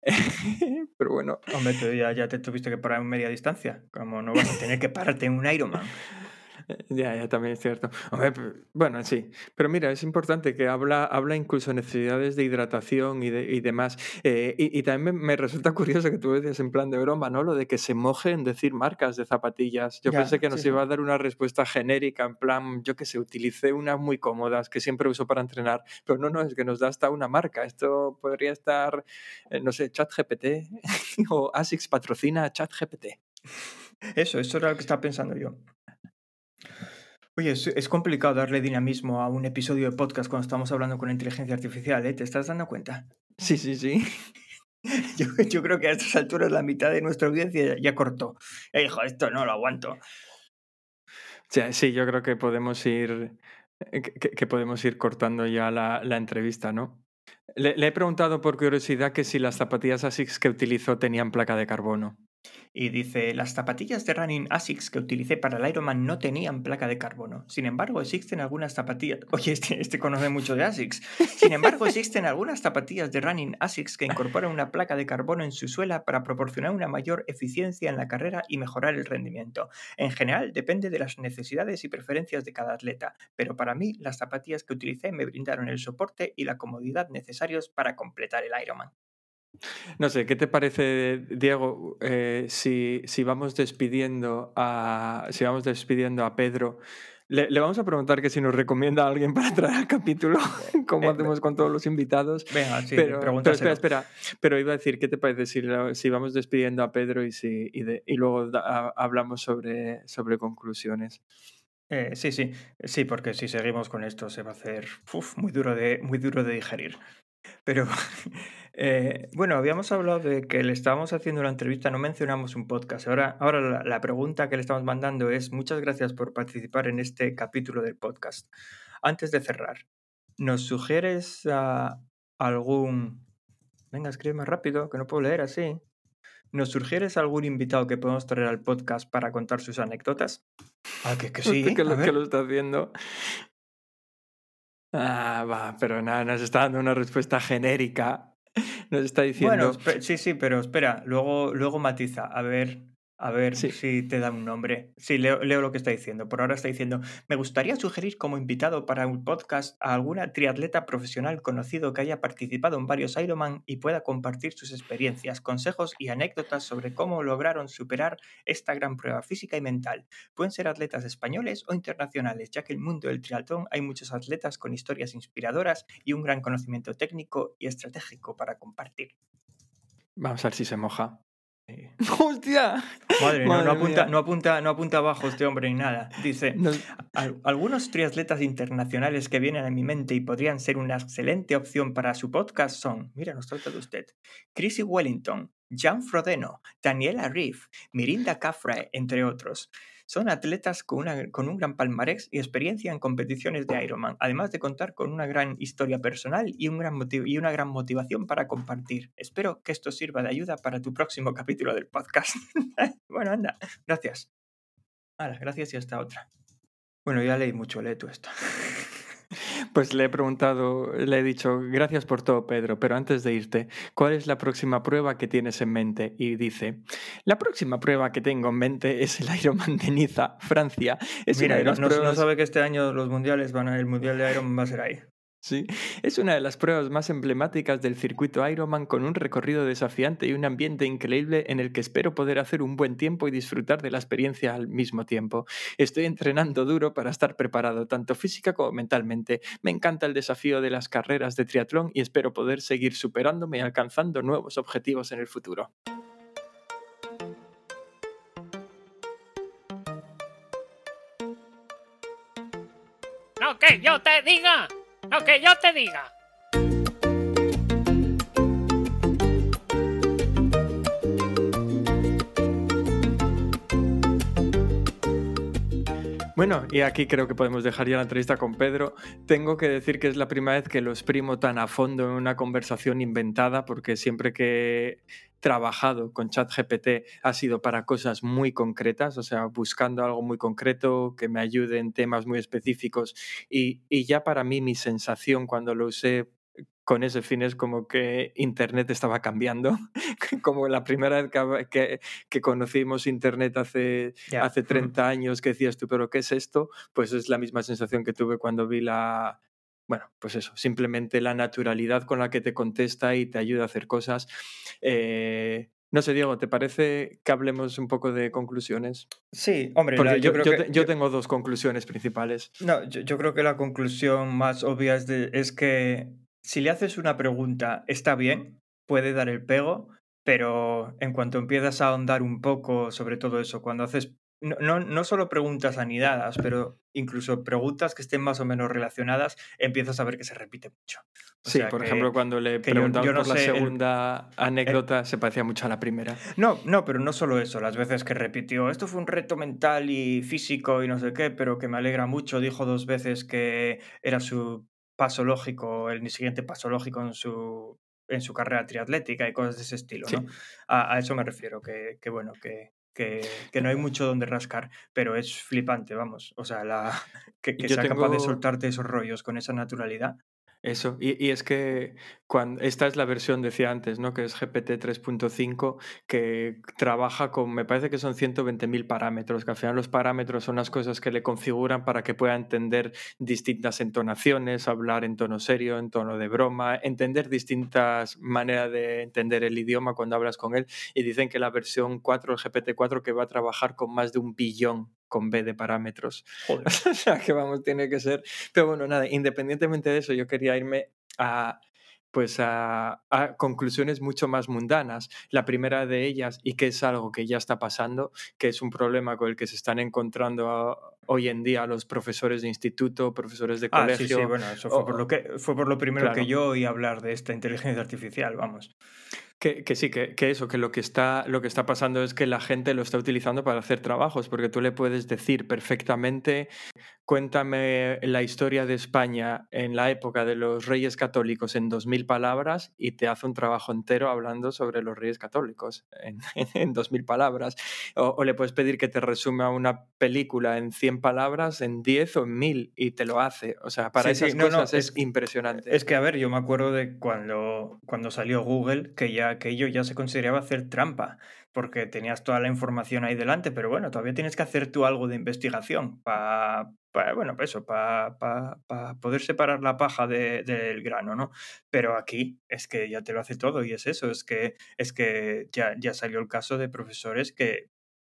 Pero bueno, Hombre, tú ya, ya te tuviste que parar en media distancia. Como no vas a tener que pararte en un Ironman. Ya, ya, también es cierto. Hombre, bueno, sí. Pero mira, es importante que habla, habla incluso de necesidades de hidratación y, de, y demás. Eh, y, y también me, me resulta curioso que tú decías en plan de broma, ¿no? Lo de que se moje en decir marcas de zapatillas. Yo Ya, pensé que nos sí, iba a dar una respuesta genérica, en plan, yo que sé, utilicé unas muy cómodas que siempre uso para entrenar. Pero no, no, es que nos da hasta una marca. Esto podría estar, eh, no sé, ChatGPT o ASICS patrocina a ChatGPT. Eso, eso era lo que estaba pensando yo. Oye, es, es complicado darle dinamismo a un episodio de podcast cuando estamos hablando con inteligencia artificial, ¿eh? ¿Te estás dando cuenta? Sí, sí, sí. Yo, yo creo que a estas alturas la mitad de nuestra audiencia ya, cortó. Eh, hijo, esto no lo aguanto. Sí, sí, yo creo que podemos ir eh, que, que- que podemos ir cortando ya la, la entrevista, ¿no? Le, le he preguntado por curiosidad que si las zapatillas ASICS que utilizó tenían placa de carbono. Y dice, las zapatillas de running ASICS que utilicé para el Ironman no tenían placa de carbono. Sin embargo, existen algunas zapatillas... Oye, este, este conoce mucho de ASICS. Sin embargo, existen algunas zapatillas de running ASICS que incorporan una placa de carbono en su suela para proporcionar una mayor eficiencia en la carrera y mejorar el rendimiento. En general, depende de las necesidades y preferencias de cada atleta, pero para mí, las zapatillas que utilicé me brindaron el soporte y la comodidad necesarios para completar el Ironman. No sé, ¿qué te parece, Diego, eh, si, si vamos despidiendo a si vamos despidiendo a Pedro? Le, le vamos a preguntar que si nos recomienda a alguien para traer al capítulo, como Eh, hacemos con todos los invitados. Venga, sí, pero, pero espera, espera. Pero iba a decir, ¿qué te parece si, si vamos despidiendo a Pedro y, si, y, de- y luego da- hablamos sobre, sobre conclusiones? Eh, sí, sí, sí, porque si seguimos con esto se va a hacer uf, muy, duro de, muy duro de digerir. Pero, eh, bueno, habíamos hablado de que le estábamos haciendo la entrevista, no mencionamos un podcast. Ahora, ahora la, la pregunta que le estamos mandando es, muchas gracias por participar en este capítulo del podcast. Antes de cerrar, ¿nos sugieres a algún... Venga, escribe más rápido, que no puedo leer así. ¿Nos sugieres algún invitado que podemos traer al podcast para contar sus anécdotas? Ah, que, que sí, que, lo, que lo está haciendo. Ah, va, pero nada, nos está dando una respuesta genérica. Nos está Bueno, diciendo. espe- sí, sí, pero espera, luego, luego matiza, a ver, a ver Sí. si te da un nombre. Sí, leo, leo lo que está diciendo. Por ahora está diciendo, me gustaría sugerir como invitado para un podcast a alguna triatleta profesional conocido que haya participado en varios Ironman y pueda compartir sus experiencias, consejos y anécdotas sobre cómo lograron superar esta gran prueba física y mental. Pueden ser atletas españoles o internacionales, ya que en el mundo del triatlón hay muchos atletas con historias inspiradoras y un gran conocimiento técnico y estratégico para compartir. Vamos a ver si se moja. ¡Hostia! Madre, no, Madre no, apunta, no, apunta, no apunta abajo este hombre ni nada. Dice, Nos- "Al- algunos triatletas internacionales que vienen a mi mente y podrían ser una excelente opción para su podcast son, mira, nos trata de usted, Chrissy Wellington, Jan Frodeno, Daniela Riff, Mirinda Cafre, entre otros. Son atletas con, una- con un gran palmarés y experiencia en competiciones de Ironman, además de contar con una gran historia personal y, un gran y una gran motivación para compartir. Espero que esto sirva de ayuda para tu próximo capítulo del podcast. bueno, anda, gracias. Hala, gracias y hasta otra. Bueno, ya leí mucho, lee tú esto. Pues le he preguntado, le he dicho, gracias por todo, Pedro, pero antes de irte, ¿cuál es la próxima prueba que tienes en mente? Y dice, la próxima prueba que tengo en mente es el Ironman de Niza, Francia. Es Mira, no, no- sabe que este año los mundiales van a, el mundial de Iron va a ser ahí. Sí, es una de las pruebas más emblemáticas del circuito Ironman con un recorrido desafiante y un ambiente increíble en el que espero poder hacer un buen tiempo y disfrutar de la experiencia al mismo tiempo. Estoy entrenando duro para estar preparado tanto física como mentalmente. Me encanta el desafío de las carreras de triatlón y espero poder seguir superándome y alcanzando nuevos objetivos en el futuro. No que yo te diga. No que yo te diga. Bueno, y aquí creo que podemos dejar ya la entrevista con Pedro. Tengo que decir que es la primera vez que lo exprimo tan a fondo en una conversación inventada, porque siempre que he trabajado con ChatGPT ha sido para cosas muy concretas, o sea, buscando algo muy concreto que me ayude en temas muy específicos. Y, y ya para mí mi sensación cuando lo usé con ese fin es como que Internet estaba cambiando, como la primera vez que, que, que conocimos Internet hace, Ya. hace Mm. 30 años que decías tú, pero ¿qué es esto? Pues es la misma sensación que tuve cuando vi la... Bueno, pues eso, simplemente la naturalidad con la que te contesta y te ayuda a hacer cosas. Eh, no sé, Diego, ¿te parece que hablemos un poco de conclusiones? Sí, hombre, Porque yo, creo yo que- te- yo tengo dos conclusiones principales. No, yo, yo creo que la conclusión más obvia es, de- es que si le haces una pregunta, está bien, puede dar el pego, pero en cuanto empiezas a ahondar un poco sobre todo eso, cuando haces no, no, no solo preguntas anidadas, pero incluso preguntas que estén más o menos relacionadas, empiezas a ver que se repite mucho. O Sí, por que- ejemplo, cuando le yo- preguntamos yo no por la el- segunda anécdota, se parecía mucho a la primera. No, no, pero no solo eso, las veces que repitió, esto fue un reto mental y físico y no sé qué, pero que me alegra mucho, dijo dos veces que era su paso lógico, el siguiente paso lógico en su, en su carrera triatlética y cosas de ese estilo, Sí. ¿no? A, a eso me refiero, que, que bueno, que, que, que no hay mucho donde rascar, pero es flipante, vamos, o sea, la, que, sea capaz de soltarte esos rollos con esa naturalidad. Eso, y, y es que esta es la versión, decía antes, ¿no? que es GPT 3.5, que trabaja con, me parece que son 120.000 parámetros, que al final los parámetros son las cosas que le configuran para que pueda entender distintas entonaciones, hablar en tono serio, en tono de broma, entender distintas maneras de entender el idioma cuando hablas con él. Y dicen que la versión 4, el GPT-4, que va a trabajar con más de un billón con B de parámetros. Joder. o sea, que vamos, tiene que ser. Pero bueno, nada, independientemente de eso, yo quería irme a pues a, a conclusiones mucho más mundanas. La primera de ellas, y que es algo que ya está pasando, que es un problema con el que se están encontrando a- hoy en día los profesores de instituto, profesores de Ah, colegio. sí, sí, bueno, eso fue, o- por lo que, fue por lo primero Claro. que yo oí hablar de esta inteligencia artificial, vamos. Que, sí, que, que eso, que lo que, está, lo que está pasando es que la gente lo está utilizando para hacer trabajos, porque tú le puedes decir perfectamente, cuéntame la historia de España en la época de los reyes católicos en 2.000 palabras y te hace un trabajo entero hablando sobre los reyes católicos en, en 2.000 palabras. O, o le puedes pedir que te resuma una película en 100 palabras, en 10 o en 1.000 y te lo hace. O sea, para Sí, esas no, cosas es, es- impresionante. Es que, a ver, yo me acuerdo de cuando, cuando salió Google, que ya aquello ya se consideraba hacer trampa, porque tenías toda la información ahí delante, pero bueno, todavía tienes que hacer tú algo de investigación para, bueno, pues eso, para poder separar la paja de- del grano, ¿no? Pero aquí es que ya te lo hace todo y es eso, es que, es que ya, ya salió el caso de profesores que,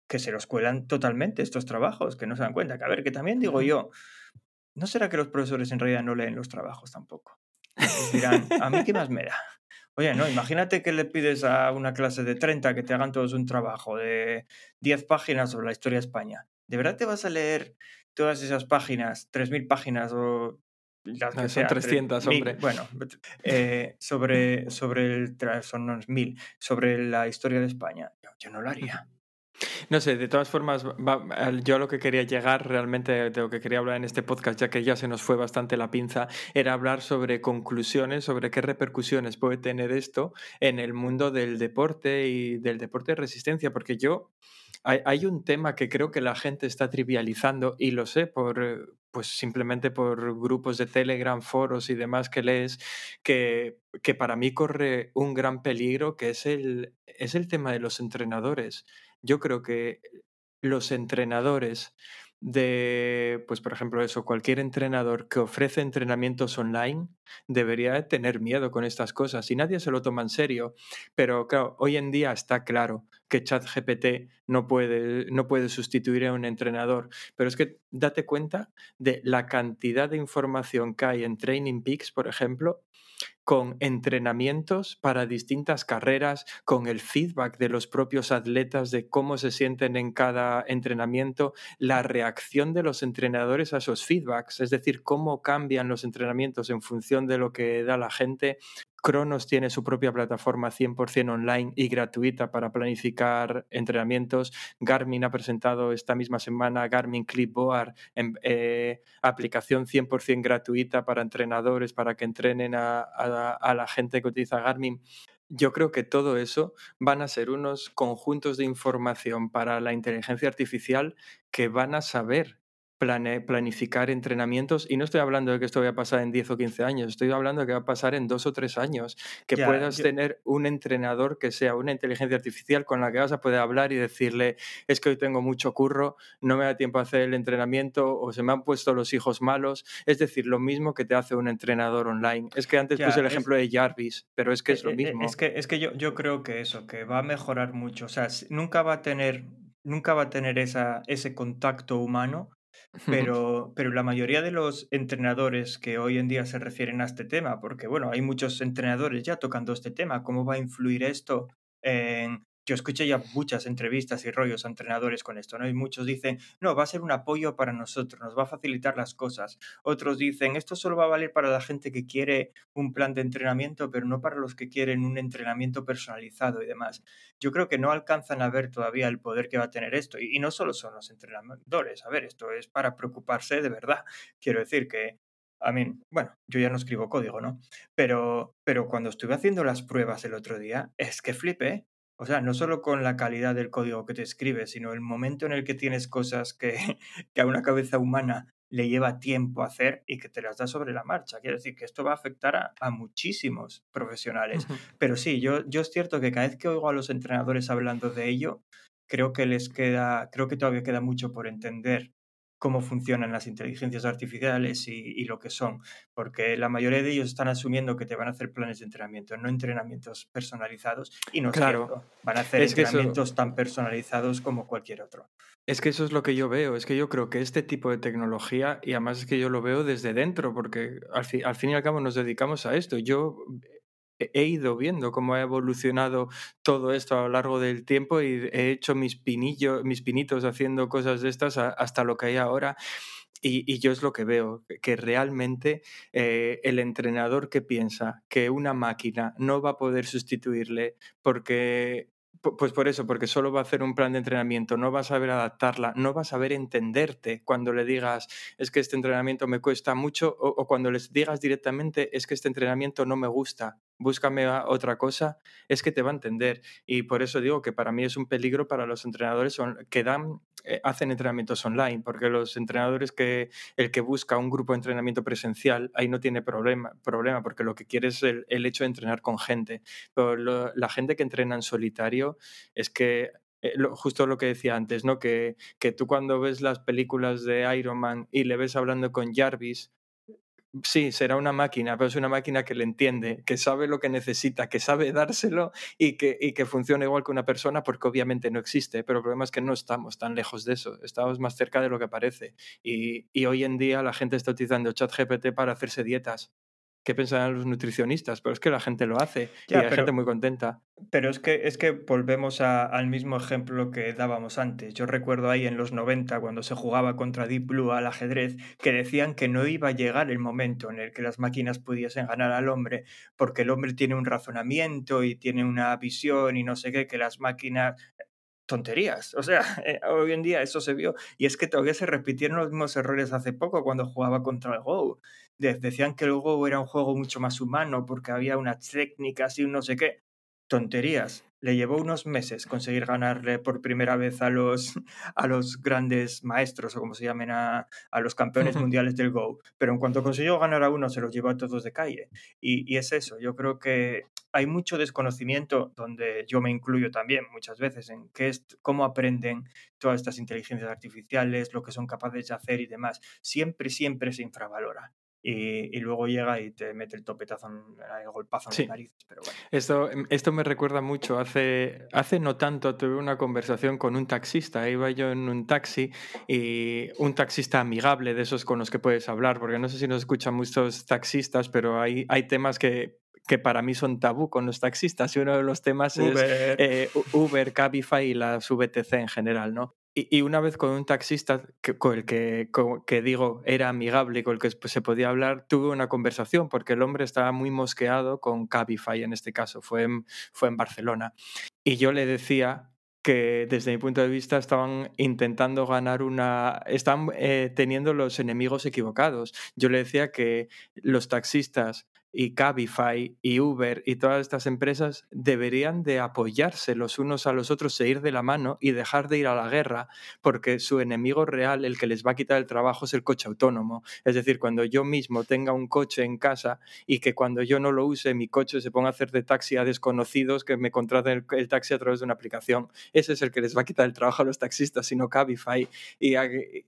que se los cuelan totalmente estos trabajos, que no se dan cuenta. Que a ver, que también digo yo, ¿no será que los profesores en realidad no leen los trabajos tampoco? Dirán, ¿a mí qué más me da? Oye, no, imagínate que le pides a una clase de 30 que te hagan todos un trabajo de 10 páginas sobre la historia de España. ¿De verdad te vas a leer todas esas páginas, 3.000 páginas o las No, que son sea, entre 300, mil, hombre. bueno, eh, sobre, sobre el, son unos mil, sobre la historia de España. Yo, yo no lo haría. No sé, de todas formas, yo a lo que quería llegar realmente, de lo que quería hablar en este podcast, ya que ya se nos fue bastante la pinza, era hablar sobre conclusiones, sobre qué repercusiones puede tener esto en el mundo del deporte y del deporte de resistencia, porque yo, hay, un tema que creo que la gente está trivializando y lo sé por... eh, Pues simplemente por grupos de Telegram, foros y demás que lees, que, que para mí corre un gran peligro, que es el, es el tema de los entrenadores. Yo creo que los entrenadores de, pues por ejemplo eso, cualquier entrenador que ofrece entrenamientos online debería de tener miedo con estas cosas y nadie se lo toma en serio. Pero claro, hoy en día está claro que ChatGPT no puede, no puede sustituir a un entrenador, pero es que date cuenta de la cantidad de información que hay en Training Peaks, por ejemplo, con entrenamientos para distintas carreras, con el feedback de los propios atletas de cómo se sienten en cada entrenamiento, la reacción de los entrenadores a esos feedbacks, es decir, cómo cambian los entrenamientos en función de lo que da la gente. Cronos tiene su propia plataforma 100% online y gratuita para planificar entrenamientos. Garmin ha presentado esta misma semana Garmin Clipboard, en, eh, aplicación 100% gratuita para entrenadores, para que entrenen a- a la gente que utiliza Garmin. Yo creo que todo eso van a ser unos conjuntos de información para la inteligencia artificial que van a saber plane- planificar entrenamientos. Y no estoy hablando de que esto vaya a pasar en 10 o 15 años, estoy hablando de que va a pasar en dos o tres años. Que puedas yo- tener un entrenador que sea una inteligencia artificial con la que vas a poder hablar y decirle, es que hoy tengo mucho curro, no me da tiempo a hacer el entrenamiento o se me han puesto los hijos malos. Es decir, lo mismo que te hace un entrenador online. Es que antes Ya, puse el es- ejemplo de Jarvis, pero es que es lo Eh, eh, mismo. Es que, es que yo, yo creo que eso, que va a mejorar mucho. O sea, nunca va a tener, nunca va a tener esa, ese contacto humano, pero, pero la mayoría de los entrenadores que hoy en día se refieren a este tema, porque bueno, hay muchos entrenadores ya tocando este tema, ¿cómo va a influir esto en... Yo escuché ya muchas entrevistas y rollos a entrenadores con esto, ¿no? Y muchos dicen, no, va a ser un apoyo para nosotros, nos va a facilitar las cosas. Otros dicen, esto solo va a valer para la gente que quiere un plan de entrenamiento, pero no para los que quieren un entrenamiento personalizado y demás. Yo creo que no alcanzan a ver todavía el poder que va a tener esto. Y, no solo son los entrenadores, a ver, esto es para preocuparse de verdad. Quiero decir que, a mí, bueno, yo ya no escribo código, ¿no? Pero, pero cuando estuve haciendo las pruebas el otro día, es que flipé. O sea, no solo con la calidad del código que te escribes, sino el momento en el que tienes cosas que, que a una cabeza humana le lleva tiempo hacer y que te las da sobre la marcha. Quiero decir que esto va a afectar a, a muchísimos profesionales. Pero sí, yo, yo es cierto que cada vez que oigo a los entrenadores hablando de ello, creo que les queda, creo que todavía queda mucho por entender cómo funcionan las inteligencias artificiales y, y lo que son, porque la mayoría de ellos están asumiendo que te van a hacer planes de entrenamiento, no entrenamientos personalizados, y no Claro. es cierto. Van a hacer Es que eso- entrenamientos tan personalizados como cualquier otro. Es que eso es lo que yo veo, es que yo creo que este tipo de tecnología, y además es que yo lo veo desde dentro, porque al, fi- al fin y al cabo nos dedicamos a esto. Yo he ido viendo cómo ha evolucionado todo esto a lo largo del tiempo y he hecho mis pinillos, mis pinitos haciendo cosas de estas hasta lo que hay ahora. Y, yo es lo que veo, que- realmente eh, el entrenador que piensa que una máquina no va a poder sustituirle porque, pues por eso, porque solo va a hacer un plan de entrenamiento, no va a saber adaptarla, no va a saber entenderte cuando le digas es que este entrenamiento me cuesta mucho o, cuando les digas directamente es que este entrenamiento no me gusta, búscame otra cosa, es que te va a entender. Y por eso digo que para mí es un peligro para los entrenadores que dan, hacen entrenamientos online, porque los entrenadores que el que busca un grupo de entrenamiento presencial, ahí no tiene problema, problema porque lo que quiere es el, hecho de entrenar con gente. Pero lo- la gente que entrena en solitario es que eh, justo lo que decía antes, ¿no? Que, que tú cuando ves las películas de Iron Man y le ves hablando con Jarvis, sí, será una máquina, pero es una máquina que le entiende, que sabe lo que necesita, que sabe dárselo y que, y que funciona igual que una persona, porque obviamente no existe, pero el problema es que no estamos tan lejos de eso, estamos más cerca de lo que parece. Y, y hoy en día la gente está utilizando ChatGPT para hacerse dietas. Qué pensarán los nutricionistas, pero es que la gente lo hace Ya, y hay pero- gente muy contenta. Pero es que, es que volvemos a- al mismo ejemplo que dábamos antes. Yo recuerdo ahí en los 90, cuando se jugaba contra Deep Blue al ajedrez, que decían que no iba a llegar el momento en el que las máquinas pudiesen ganar al hombre, porque el hombre tiene un razonamiento y tiene una visión y no sé qué, que las máquinas... Tonterías. O sea, eh, hoy en día eso se vio. Y es que todavía se repitieron los mismos errores hace poco cuando jugaba contra el Go. De- Decían que el Go era un juego mucho más humano porque había unas técnicas y un no sé qué tonterías. Le llevó unos meses conseguir ganarle por primera vez a los, a los grandes maestros, o como se llamen, a, a los campeones mundiales del Go. Pero en cuanto consiguió ganar a uno, se los llevó a todos de calle. Y, y es eso, yo creo que hay mucho desconocimiento, donde yo me incluyo también muchas veces, en qué es, cómo aprenden todas estas inteligencias artificiales, lo que son capaces de hacer y demás. Siempre, siempre se infravalora. Y, y luego llega y te mete el topetazo, el golpazo en Sí. las narices. Pero bueno. Esto, esto me recuerda mucho. Hace, hace no tanto tuve una conversación con un taxista. Iba yo en un taxi y un taxista amigable de esos con los que puedes hablar, porque no sé si nos escuchan muchos taxistas, pero hay, hay temas que, que para mí son tabú con los taxistas y uno de los temas es Uber. eh, Uber, Cabify y las VTC en general, ¿no? Y, una vez con un taxista que, con el que, que digo era amigable y con el que se podía hablar, tuve una conversación porque el hombre estaba muy mosqueado con Cabify en este caso, fue en, fue en Barcelona. Y yo le decía que desde mi punto de vista estaban intentando ganar una... están eh, teniendo los enemigos equivocados. Yo le decía que los taxistas y Cabify y Uber y todas estas empresas deberían de apoyarse los unos a los otros e ir de la mano y dejar de ir a la guerra porque su enemigo real, el que les va a quitar el trabajo, es el coche autónomo. Es decir, cuando yo mismo tenga un coche en casa y que cuando yo no lo use mi coche se ponga a hacer de taxi a desconocidos que me contraten el, taxi a través de una aplicación, ese es el que les va a quitar el trabajo a los taxistas, sino Cabify. Y,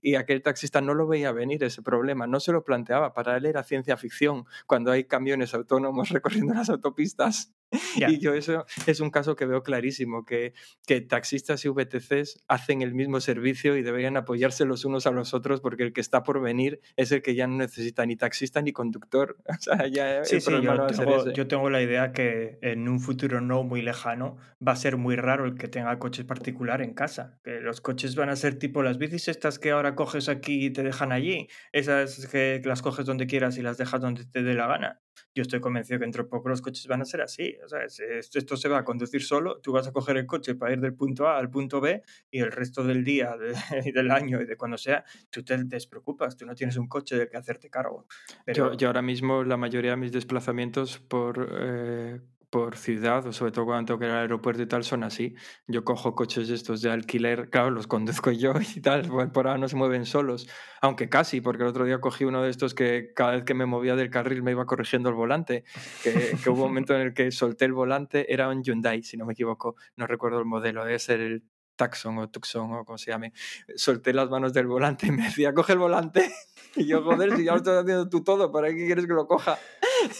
y aquel taxista no lo veía venir ese problema, no se lo planteaba. Para él era ciencia ficción cuando hay autónomos recorriendo las autopistas. Ya. Y yo eso es un caso que veo clarísimo, que, que taxistas y VTCs hacen el mismo servicio y deberían apoyarse los unos a los otros porque el que está por venir es el que ya no necesita ni taxista ni conductor. O sea, ya Sí, sí, no yo tengo, yo tengo la idea que en un futuro no muy lejano va a ser muy raro el que tenga coche particular en casa. Que los coches van a ser tipo las bicis estas que ahora coges aquí y te dejan allí. Esas que, las coges donde quieras y las dejas donde te dé la gana. Yo estoy convencido que dentro de poco los coches van a ser así. O sea, es- esto, esto se va a conducir solo. Tú vas a coger el coche para ir del punto A al punto B y el resto del día de- y del año y de cuando sea, tú te despreocupas. Tú no tienes un coche del que hacerte cargo. Pero, Yo, yo ahora mismo la mayoría de mis desplazamientos por, eh, por ciudad, o sobre todo cuando tengo que ir al aeropuerto y tal, son así. Yo cojo coches estos de alquiler, claro, los conduzco yo y tal, por ahora no se mueven solos, aunque casi, porque el otro día cogí uno de estos que cada vez que me movía del carril me iba corrigiendo el volante, que, que hubo un momento en el que solté el volante, era un Hyundai, si no me equivoco, no recuerdo el modelo, debe ser el Taxon o Tucson o como se llame. Solté las manos del volante y me decía, coge el volante. Y yo, joder, si ya lo estás haciendo tú todo, ¿para qué quieres que lo coja?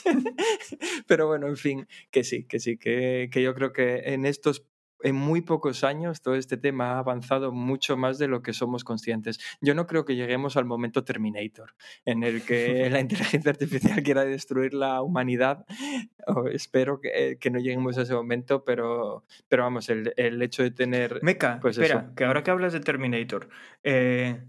Pero bueno, en fin, que sí, que sí, que, que yo creo que en estos, en muy pocos años, todo este tema ha avanzado mucho más de lo que somos conscientes. Yo no creo que lleguemos al momento Terminator, en el que la inteligencia artificial quiera destruir la humanidad. Espero que, que no lleguemos a ese momento, pero, pero vamos, el, el hecho de tener... Meca, Pues espera, eso. que ahora que hablas de Terminator, eh,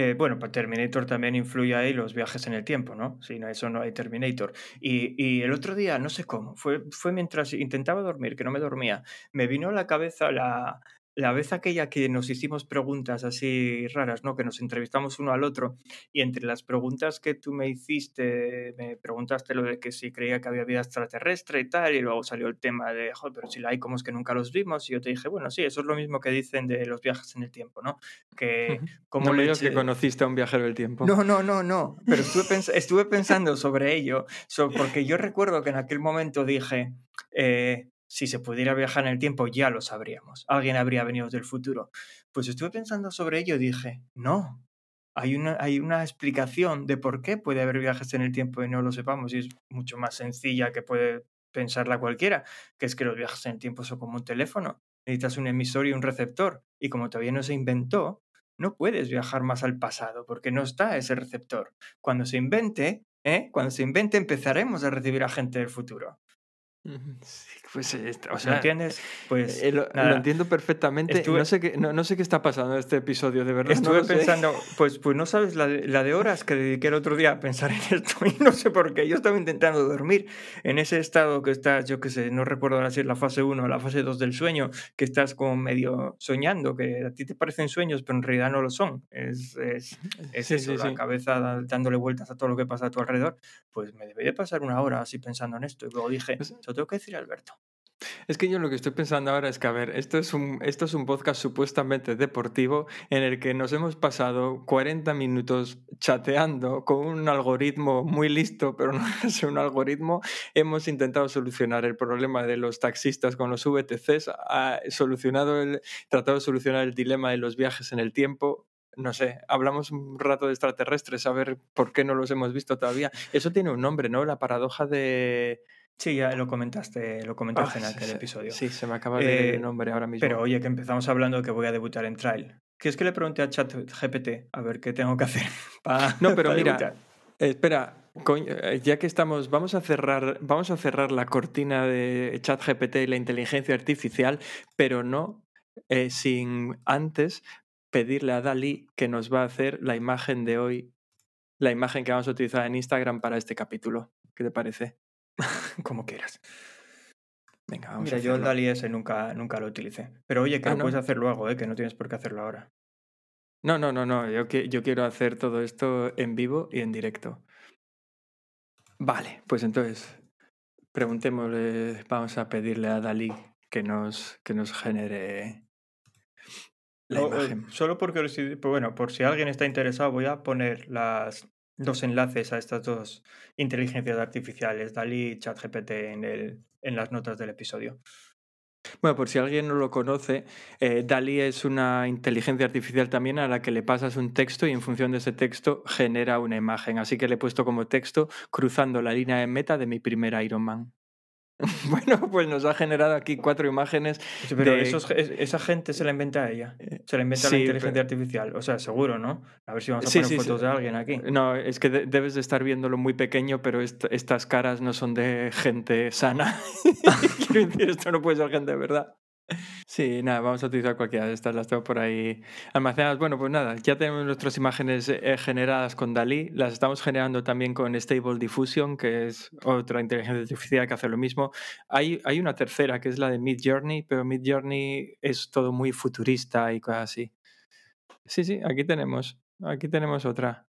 eh, bueno, para Terminator también influye ahí los viajes en el tiempo, ¿no? Si no, eso no hay Terminator. Y, y el otro día, no sé cómo, fue, fue mientras intentaba dormir, que no me dormía, me vino a la cabeza la, la vez aquella que nos hicimos preguntas así raras, ¿no? Que nos entrevistamos uno al otro y entre las preguntas que tú me hiciste, me preguntaste lo de que si creía que había vida extraterrestre y tal, y luego salió el tema de, joder, pero si la hay, ¿cómo es que nunca los vimos? Y yo te dije, bueno, sí, eso es lo mismo que dicen de los viajes en el tiempo, ¿no? Que como no me digas que conociste a un viajero del tiempo. no, no, no, no. Pero estuve, pens- estuve pensando sobre ello, so- porque yo recuerdo que en aquel momento dije, eh, si se pudiera viajar en el tiempo ya lo sabríamos. Alguien habría venido del futuro. Pues estuve pensando sobre ello y dije, no. Hay una, hay una explicación de por qué puede haber viajes en el tiempo y no lo sepamos, y es mucho más sencilla que puede pensarla cualquiera, que es que los viajes en el tiempo son como un teléfono. Necesitas un emisor y un receptor, y como todavía no se inventó, no puedes viajar más al pasado porque no está ese receptor. Cuando se invente, ¿eh? Cuando se invente empezaremos a recibir a gente del futuro. Sí, pues, eh, o ¿Lo sea, entiendes? Pues eh, lo, lo entiendo perfectamente. Estuve- No, sé qué, no, no sé qué está pasando en este episodio, de verdad. no Estuve sé. pensando, pues, pues no sabes la de, la de horas que dediqué el otro día a pensar en esto y no sé por qué. Yo estaba intentando dormir en ese estado que estás, yo qué sé, no recuerdo ahora si es la fase 1 o la fase 2 del sueño, que estás como medio soñando, que a ti te parecen sueños, pero en realidad no lo son. Es, es, es Sí, eso, sí, la sí. cabeza dándole vueltas a todo lo que pasa a tu alrededor. Pues me debería pasar una hora así pensando en esto. Y luego dije, Pues- se lo tengo que decir a Alberto. Es que yo lo que estoy pensando ahora es que, a ver, esto es un, esto es un podcast supuestamente deportivo en el que nos hemos pasado 40 minutos chateando con un algoritmo muy listo, pero no es un algoritmo. Hemos intentado solucionar el problema de los taxistas con los VTCs, ha solucionado el, tratado de solucionar el dilema de los viajes en el tiempo. No sé, hablamos un rato de extraterrestres, a ver por qué no los hemos visto todavía. Eso tiene un nombre, ¿no? La paradoja de... Sí, ya lo comentaste, lo comentaste Ah, en aquel sí, episodio. Sí, se me acaba de Eh, el nombre ahora mismo. Pero oye, que empezamos hablando de que voy a debutar en Trial. Que es que le pregunté a ChatGPT a ver qué tengo que hacer para No, pero mira, debutar. Espera, eh, ya que estamos, vamos a cerrar, vamos a cerrar la cortina de ChatGPT y la inteligencia artificial, pero no eh, sin antes pedirle a Dalí que nos va a hacer la imagen de hoy, la imagen que vamos a utilizar en Instagram para este capítulo. ¿Qué te parece? Como quieras. Venga, vamos Mira, a yo el. DALI ese nunca, nunca lo utilicé. Pero oye, que Ah, lo ¿no? puedes hacer luego, ¿eh? que no tienes por qué hacerlo ahora. No, no, no, no. Yo, que- yo quiero hacer todo esto en vivo y en directo. Vale, pues entonces preguntémosle, vamos a pedirle a Dalí que nos, que nos genere la O- imagen. solo por curiosidad, pues bueno, por si alguien está interesado, voy a poner las, los enlaces a estas dos inteligencias artificiales, DALI y ChatGPT, en, el, en las notas del episodio. Bueno, por si alguien no lo conoce, eh, DALI es una inteligencia artificial también a la que le pasas un texto y en función de ese texto genera una imagen. Así que le he puesto como texto cruzando la línea de meta de mi primer Iron Man. bueno, pues nos ha generado aquí cuatro imágenes. Pero de- esos- es- esa gente se la inventa ella. Se la inventa sí, la inteligencia artificial. O sea, seguro, ¿no? A ver si vamos a Sí, poner fotos de alguien aquí. No, es que de- debes de estar viéndolo muy pequeño, pero est- estas caras no son de gente sana. Quiero decir, esto no puede ser gente de verdad. Sí, nada, vamos a utilizar cualquiera de estas, las tengo por ahí almacenadas. Bueno, pues nada, ya tenemos nuestras imágenes eh, generadas con Dalí, las estamos generando también con Stable Diffusion, que es otra inteligencia artificial que hace lo mismo. Hay, hay una tercera, que es la de Mid Journey, pero Mid Journey es todo muy futurista y cosas así. Sí, sí, aquí tenemos, aquí tenemos otra.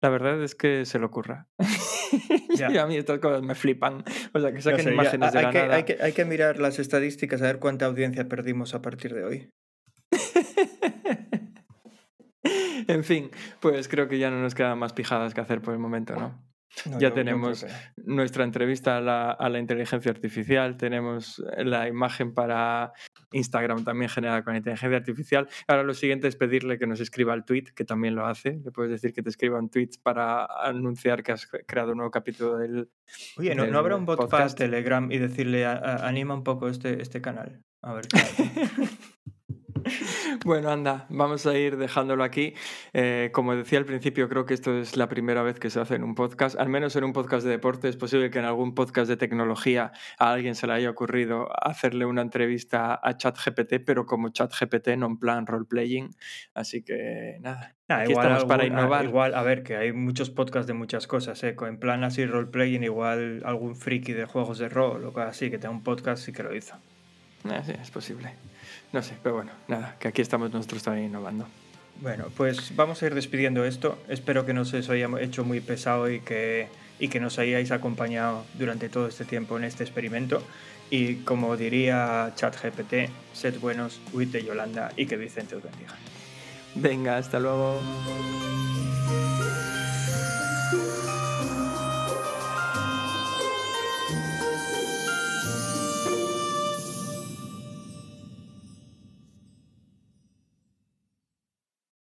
La verdad es que se le ocurra. Ya. y a mí estas cosas me flipan. O sea, que saquen sé, ya, imágenes de la que, nada. hay, que, hay que mirar las estadísticas a ver cuánta audiencia perdimos a partir de hoy. en fin, pues creo que ya no nos quedan más pijadas que hacer por el momento, ¿no? No, Ya yo- tenemos Nuestra entrevista a la, a la inteligencia artificial, tenemos la imagen para Instagram también generada con inteligencia artificial. Ahora lo siguiente es pedirle que nos escriba el tweet, que también lo hace. Le puedes decir que te escriba un tweet para anunciar que has creado un nuevo capítulo del, Oye, ¿no, del ¿no habrá un bot para. Telegram y decirle a- a- anima un poco este, este canal? A ver qué. Bueno, anda, vamos a ir dejándolo aquí. Eh, como decía al principio, creo que esto es la primera vez que se hace en un podcast, al menos en un podcast de deporte. Es posible que en algún podcast de tecnología a alguien se le haya ocurrido hacerle una entrevista a ChatGPT, pero como ChatGPT, no en plan role-playing. Así que nada, Ah, aquí igual, estamos para algún- ah, innovar. igual, a ver, que hay muchos podcasts de muchas cosas, ¿eh? En plan así roleplaying, igual algún friki de juegos de rol o cosas así, que tenga un podcast sí que lo hizo. Eh, sí, es posible. No sé, pero bueno, nada, que aquí estamos nosotros también innovando. Bueno, pues vamos a ir despidiendo esto. Espero que no se os haya hecho muy pesado y que, y que nos hayáis acompañado durante todo este tiempo en este experimento. Y como diría ChatGPT, sed buenos, huid de Yolanda y que Vicente os bendiga. Venga, hasta luego.